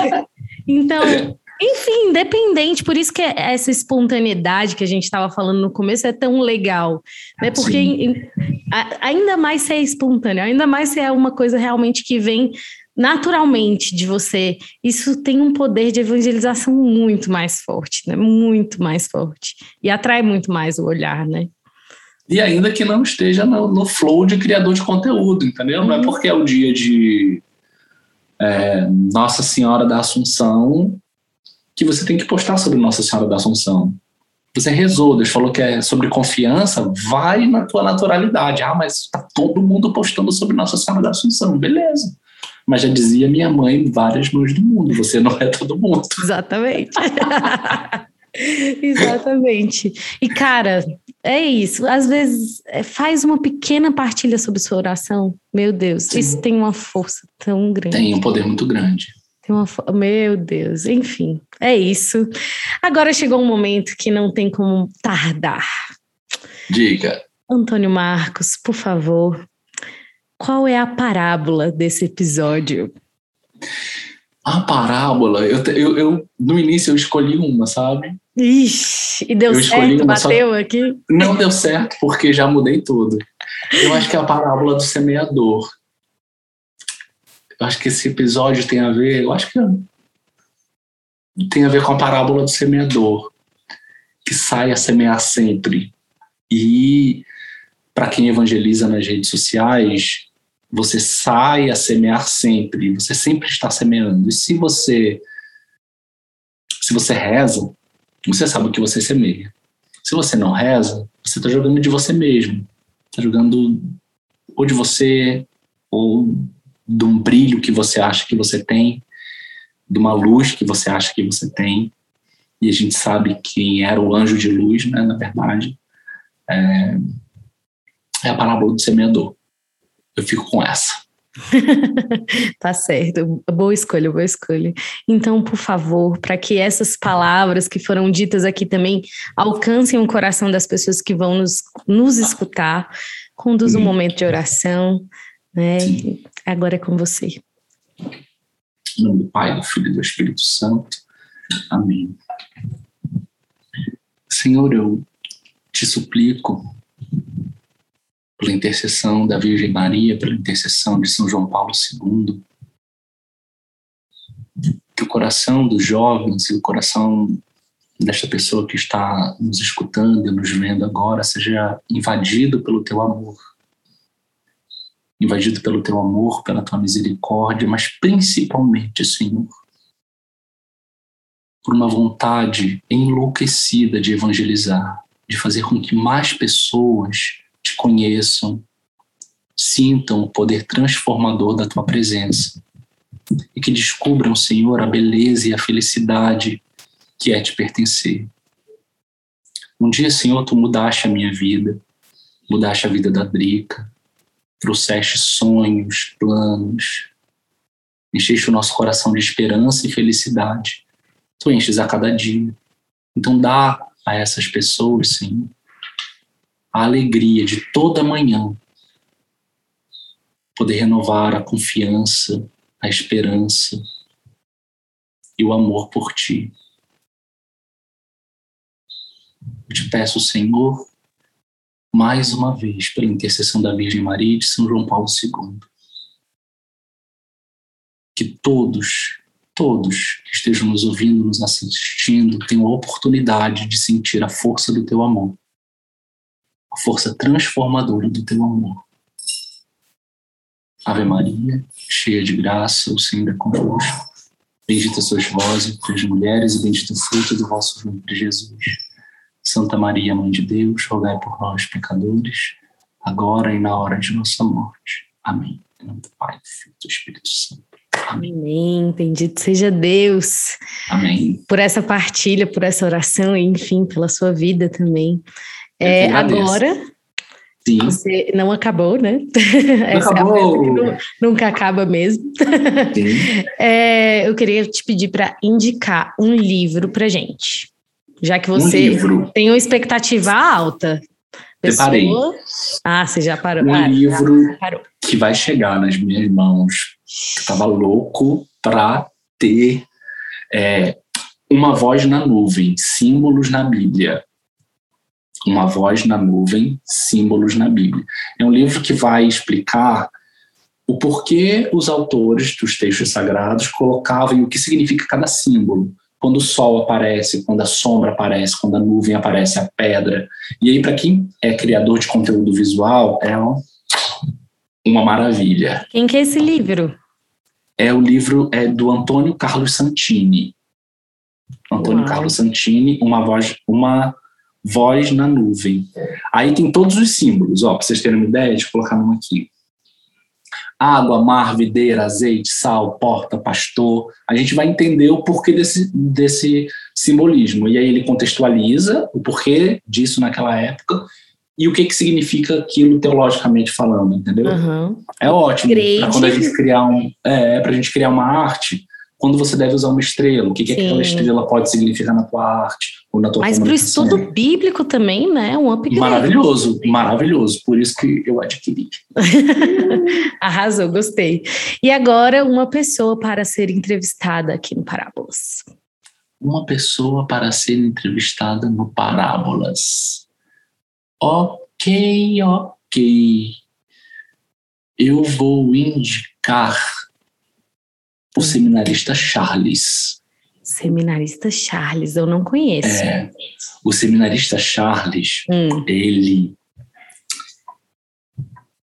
*laughs* então, enfim, independente, por isso que essa espontaneidade que a gente estava falando no começo é tão legal, né? Porque em, a, ainda mais se é espontâneo, ainda mais se é uma coisa realmente que vem naturalmente de você, isso tem um poder de evangelização muito mais forte, né? Muito mais forte. E atrai muito mais o olhar, né? E ainda que não esteja no, no flow de criador de conteúdo, entendeu? Uhum. Não é uhum. porque é o dia de é, Nossa Senhora da Assunção que você tem que postar sobre Nossa Senhora da Assunção. Você rezou, Deus falou que é sobre confiança, vai na tua naturalidade. Ah, mas está todo mundo postando sobre Nossa Senhora da Assunção. Beleza. Mas já dizia minha mãe várias mães do mundo, você não é todo mundo. *laughs* Exatamente. *laughs* Exatamente. E, cara, é isso. Às vezes, é, faz uma pequena partilha sobre sua oração. Meu Deus, Sim. isso tem uma força tão grande. Tem um poder muito grande. Tem uma, meu Deus, enfim, é isso. Agora chegou um momento que não tem como tardar. Diga. Antônio Marcos, por favor, qual é a parábola desse episódio? A parábola, eu, eu, eu no início eu escolhi uma, sabe? Ixi, e deu eu certo? Bateu só... aqui? Não deu certo, porque já mudei tudo. Eu acho que é a parábola do semeador. Eu acho que esse episódio tem a ver, eu acho que tem a ver com a parábola do semeador, que sai a semear sempre. E para quem evangeliza nas redes sociais, você sai a semear sempre, você sempre está semeando. E se você se você reza, você sabe o que você semeia. Se você não reza, você está jogando de você mesmo. Está jogando ou de você ou de um brilho que você acha que você tem, de uma luz que você acha que você tem, e a gente sabe quem era o anjo de luz, né, na verdade, é, é a parábola do semeador. Eu fico com essa. *laughs* tá certo, boa escolha, boa escolha. Então, por favor, para que essas palavras que foram ditas aqui também alcancem o coração das pessoas que vão nos, nos escutar, conduza um uhum. momento de oração, né? Agora é com você. Em nome do Pai, do Filho e do Espírito Santo. Amém. Senhor, eu te suplico, pela intercessão da Virgem Maria, pela intercessão de São João Paulo II, que o coração dos jovens e o coração desta pessoa que está nos escutando e nos vendo agora seja invadido pelo teu amor invadido pelo teu amor, pela tua misericórdia, mas principalmente, Senhor, por uma vontade enlouquecida de evangelizar, de fazer com que mais pessoas te conheçam, sintam o poder transformador da tua presença e que descubram, Senhor, a beleza e a felicidade que é te pertencer. Um dia, Senhor, tu mudaste a minha vida, mudaste a vida da Drica, trouxeste sonhos, planos, encheste o nosso coração de esperança e felicidade. Tu enches a cada dia. Então dá a essas pessoas, Senhor, a alegria de toda manhã poder renovar a confiança, a esperança e o amor por Ti. Eu te peço, Senhor, mais uma vez, pela intercessão da Virgem Maria e de São João Paulo II, que todos, todos que estejam nos ouvindo, nos assistindo, tenham a oportunidade de sentir a força do teu amor, a força transformadora do teu amor. Ave Maria, cheia de graça, o Senhor é convosco. Bendita sois vós entre as mulheres, e bendito o fruto do vosso ventre, Jesus. Santa Maria, Mãe de Deus, rogai por nós, pecadores, agora e na hora de nossa morte. Amém. Em nome do Pai, do Filho e do Espírito Santo. Amém. Amém. Bendito seja Deus. Amém. Por essa partilha, por essa oração, e enfim, pela sua vida também. É, agora, Sim. Você não acabou, né? *laughs* Não acabou. É nunca acaba mesmo. *laughs* É, eu queria te pedir para indicar um livro para gente, já que você um tem uma expectativa alta. Pessoa... Preparei. Ah, você já parou. Um ah, livro parou. que vai chegar nas minhas mãos. Eu tava louco para ter é, uma voz na nuvem, símbolos na Bíblia uma voz na nuvem, símbolos na Bíblia. É um livro que vai explicar o porquê os autores dos textos sagrados colocavam e o que significa cada símbolo. Quando o sol aparece, quando a sombra aparece, quando a nuvem aparece, a pedra. E aí, para quem é criador de conteúdo visual, é uma maravilha. Quem que é esse livro? É o livro é do Antônio Carlos Santini. Antônio Uau. Carlos Santini, uma voz, uma voz na nuvem. Aí tem todos os símbolos, ó, para vocês terem uma ideia, deixa eu colocar um aqui. Água, mar, videira, azeite, sal, porta, pastor. A gente vai entender o porquê desse, desse simbolismo. E aí ele contextualiza o porquê disso naquela época e o que, que significa aquilo teologicamente falando, entendeu? Uhum. É ótimo. Para quando a gente criar um, é, pra gente criar uma arte, quando você deve usar uma estrela, o que, que aquela estrela pode significar na tua arte na tua Mas para o estudo bíblico também, né? Um upgrade. Maravilhoso, maravilhoso. Por isso que eu adquiri. *laughs* Arrasou, gostei. E agora, uma pessoa para ser entrevistada aqui no Parábolas. Uma pessoa para ser entrevistada no Parábolas. Ok, ok. Eu vou indicar o seminarista Charles. Seminarista Charles, eu não conheço. É, o seminarista Charles, hum. ele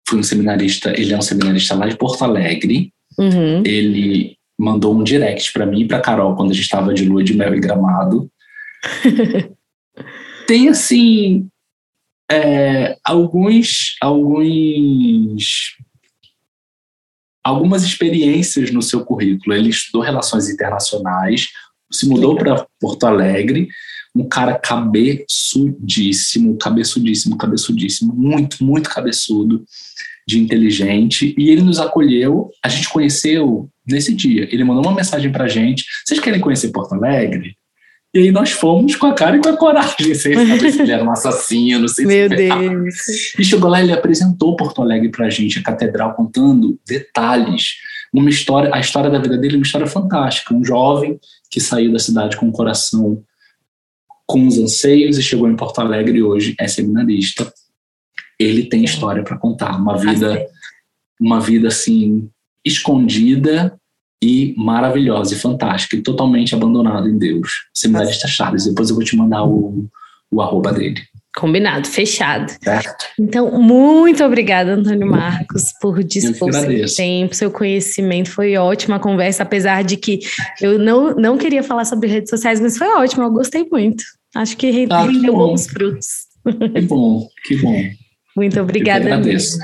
foi um seminarista, ele é um seminarista lá de Porto Alegre. Uhum. Ele mandou um direct para mim e para Carol quando a gente estava de lua de mel e gramado. *laughs* Tem assim é, alguns alguns algumas experiências no seu currículo. Ele estudou relações internacionais, se mudou para Porto Alegre, um cara cabeçudíssimo, cabeçudíssimo, cabeçudíssimo, muito, muito cabeçudo, de inteligente, e ele nos acolheu, a gente conheceu nesse dia. Ele mandou uma mensagem pra gente: "Vocês querem conhecer Porto Alegre?" E aí nós fomos com a cara e com a coragem, sem saber se ele era um assassino, sem Meu Deus. E chegou lá, ele apresentou Porto Alegre pra gente, a catedral, contando detalhes. Uma história, a história da vida dele é uma história fantástica. Um jovem que saiu da cidade com o coração com os anseios e chegou em Porto Alegre e hoje é seminarista. Ele tem história para contar, uma vida, uma vida assim escondida e maravilhosa e fantástica e totalmente abandonado em Deus. Seminarista Charles, depois eu vou te mandar o, o arroba dele. Combinado, fechado. Certo. Então, muito obrigada, Antônio Marcos, por dispor seu tempo, seu conhecimento. Foi ótima a conversa, apesar de que eu não, não queria falar sobre redes sociais, mas foi ótimo, eu gostei muito. Acho que rendeu ah, que bons frutos. Que bom, que bom. Muito obrigada. Eu que agradeço.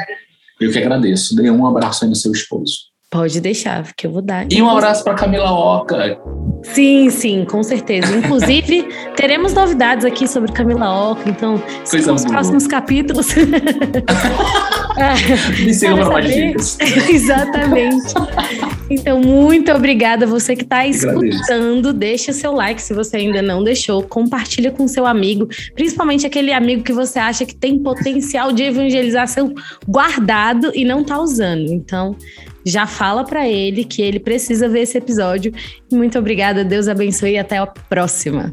Eu que agradeço. Dê um abraço aí no seu esposo. Pode deixar, que eu vou dar. E um abraço para Camila Oca. Sim, sim, com certeza. Inclusive, *laughs* teremos novidades aqui sobre Camila Oca, então, nos próximos capítulos. *laughs* Me sigam para mais dicas. *laughs* Exatamente. Então, muito obrigada. Você que está escutando, deixa seu like se você ainda não deixou. Compartilha com seu amigo, principalmente aquele amigo que você acha que tem potencial de evangelização guardado e não está usando. Então, já fala para ele que ele precisa ver esse episódio. Muito obrigada, Deus abençoe e até a próxima.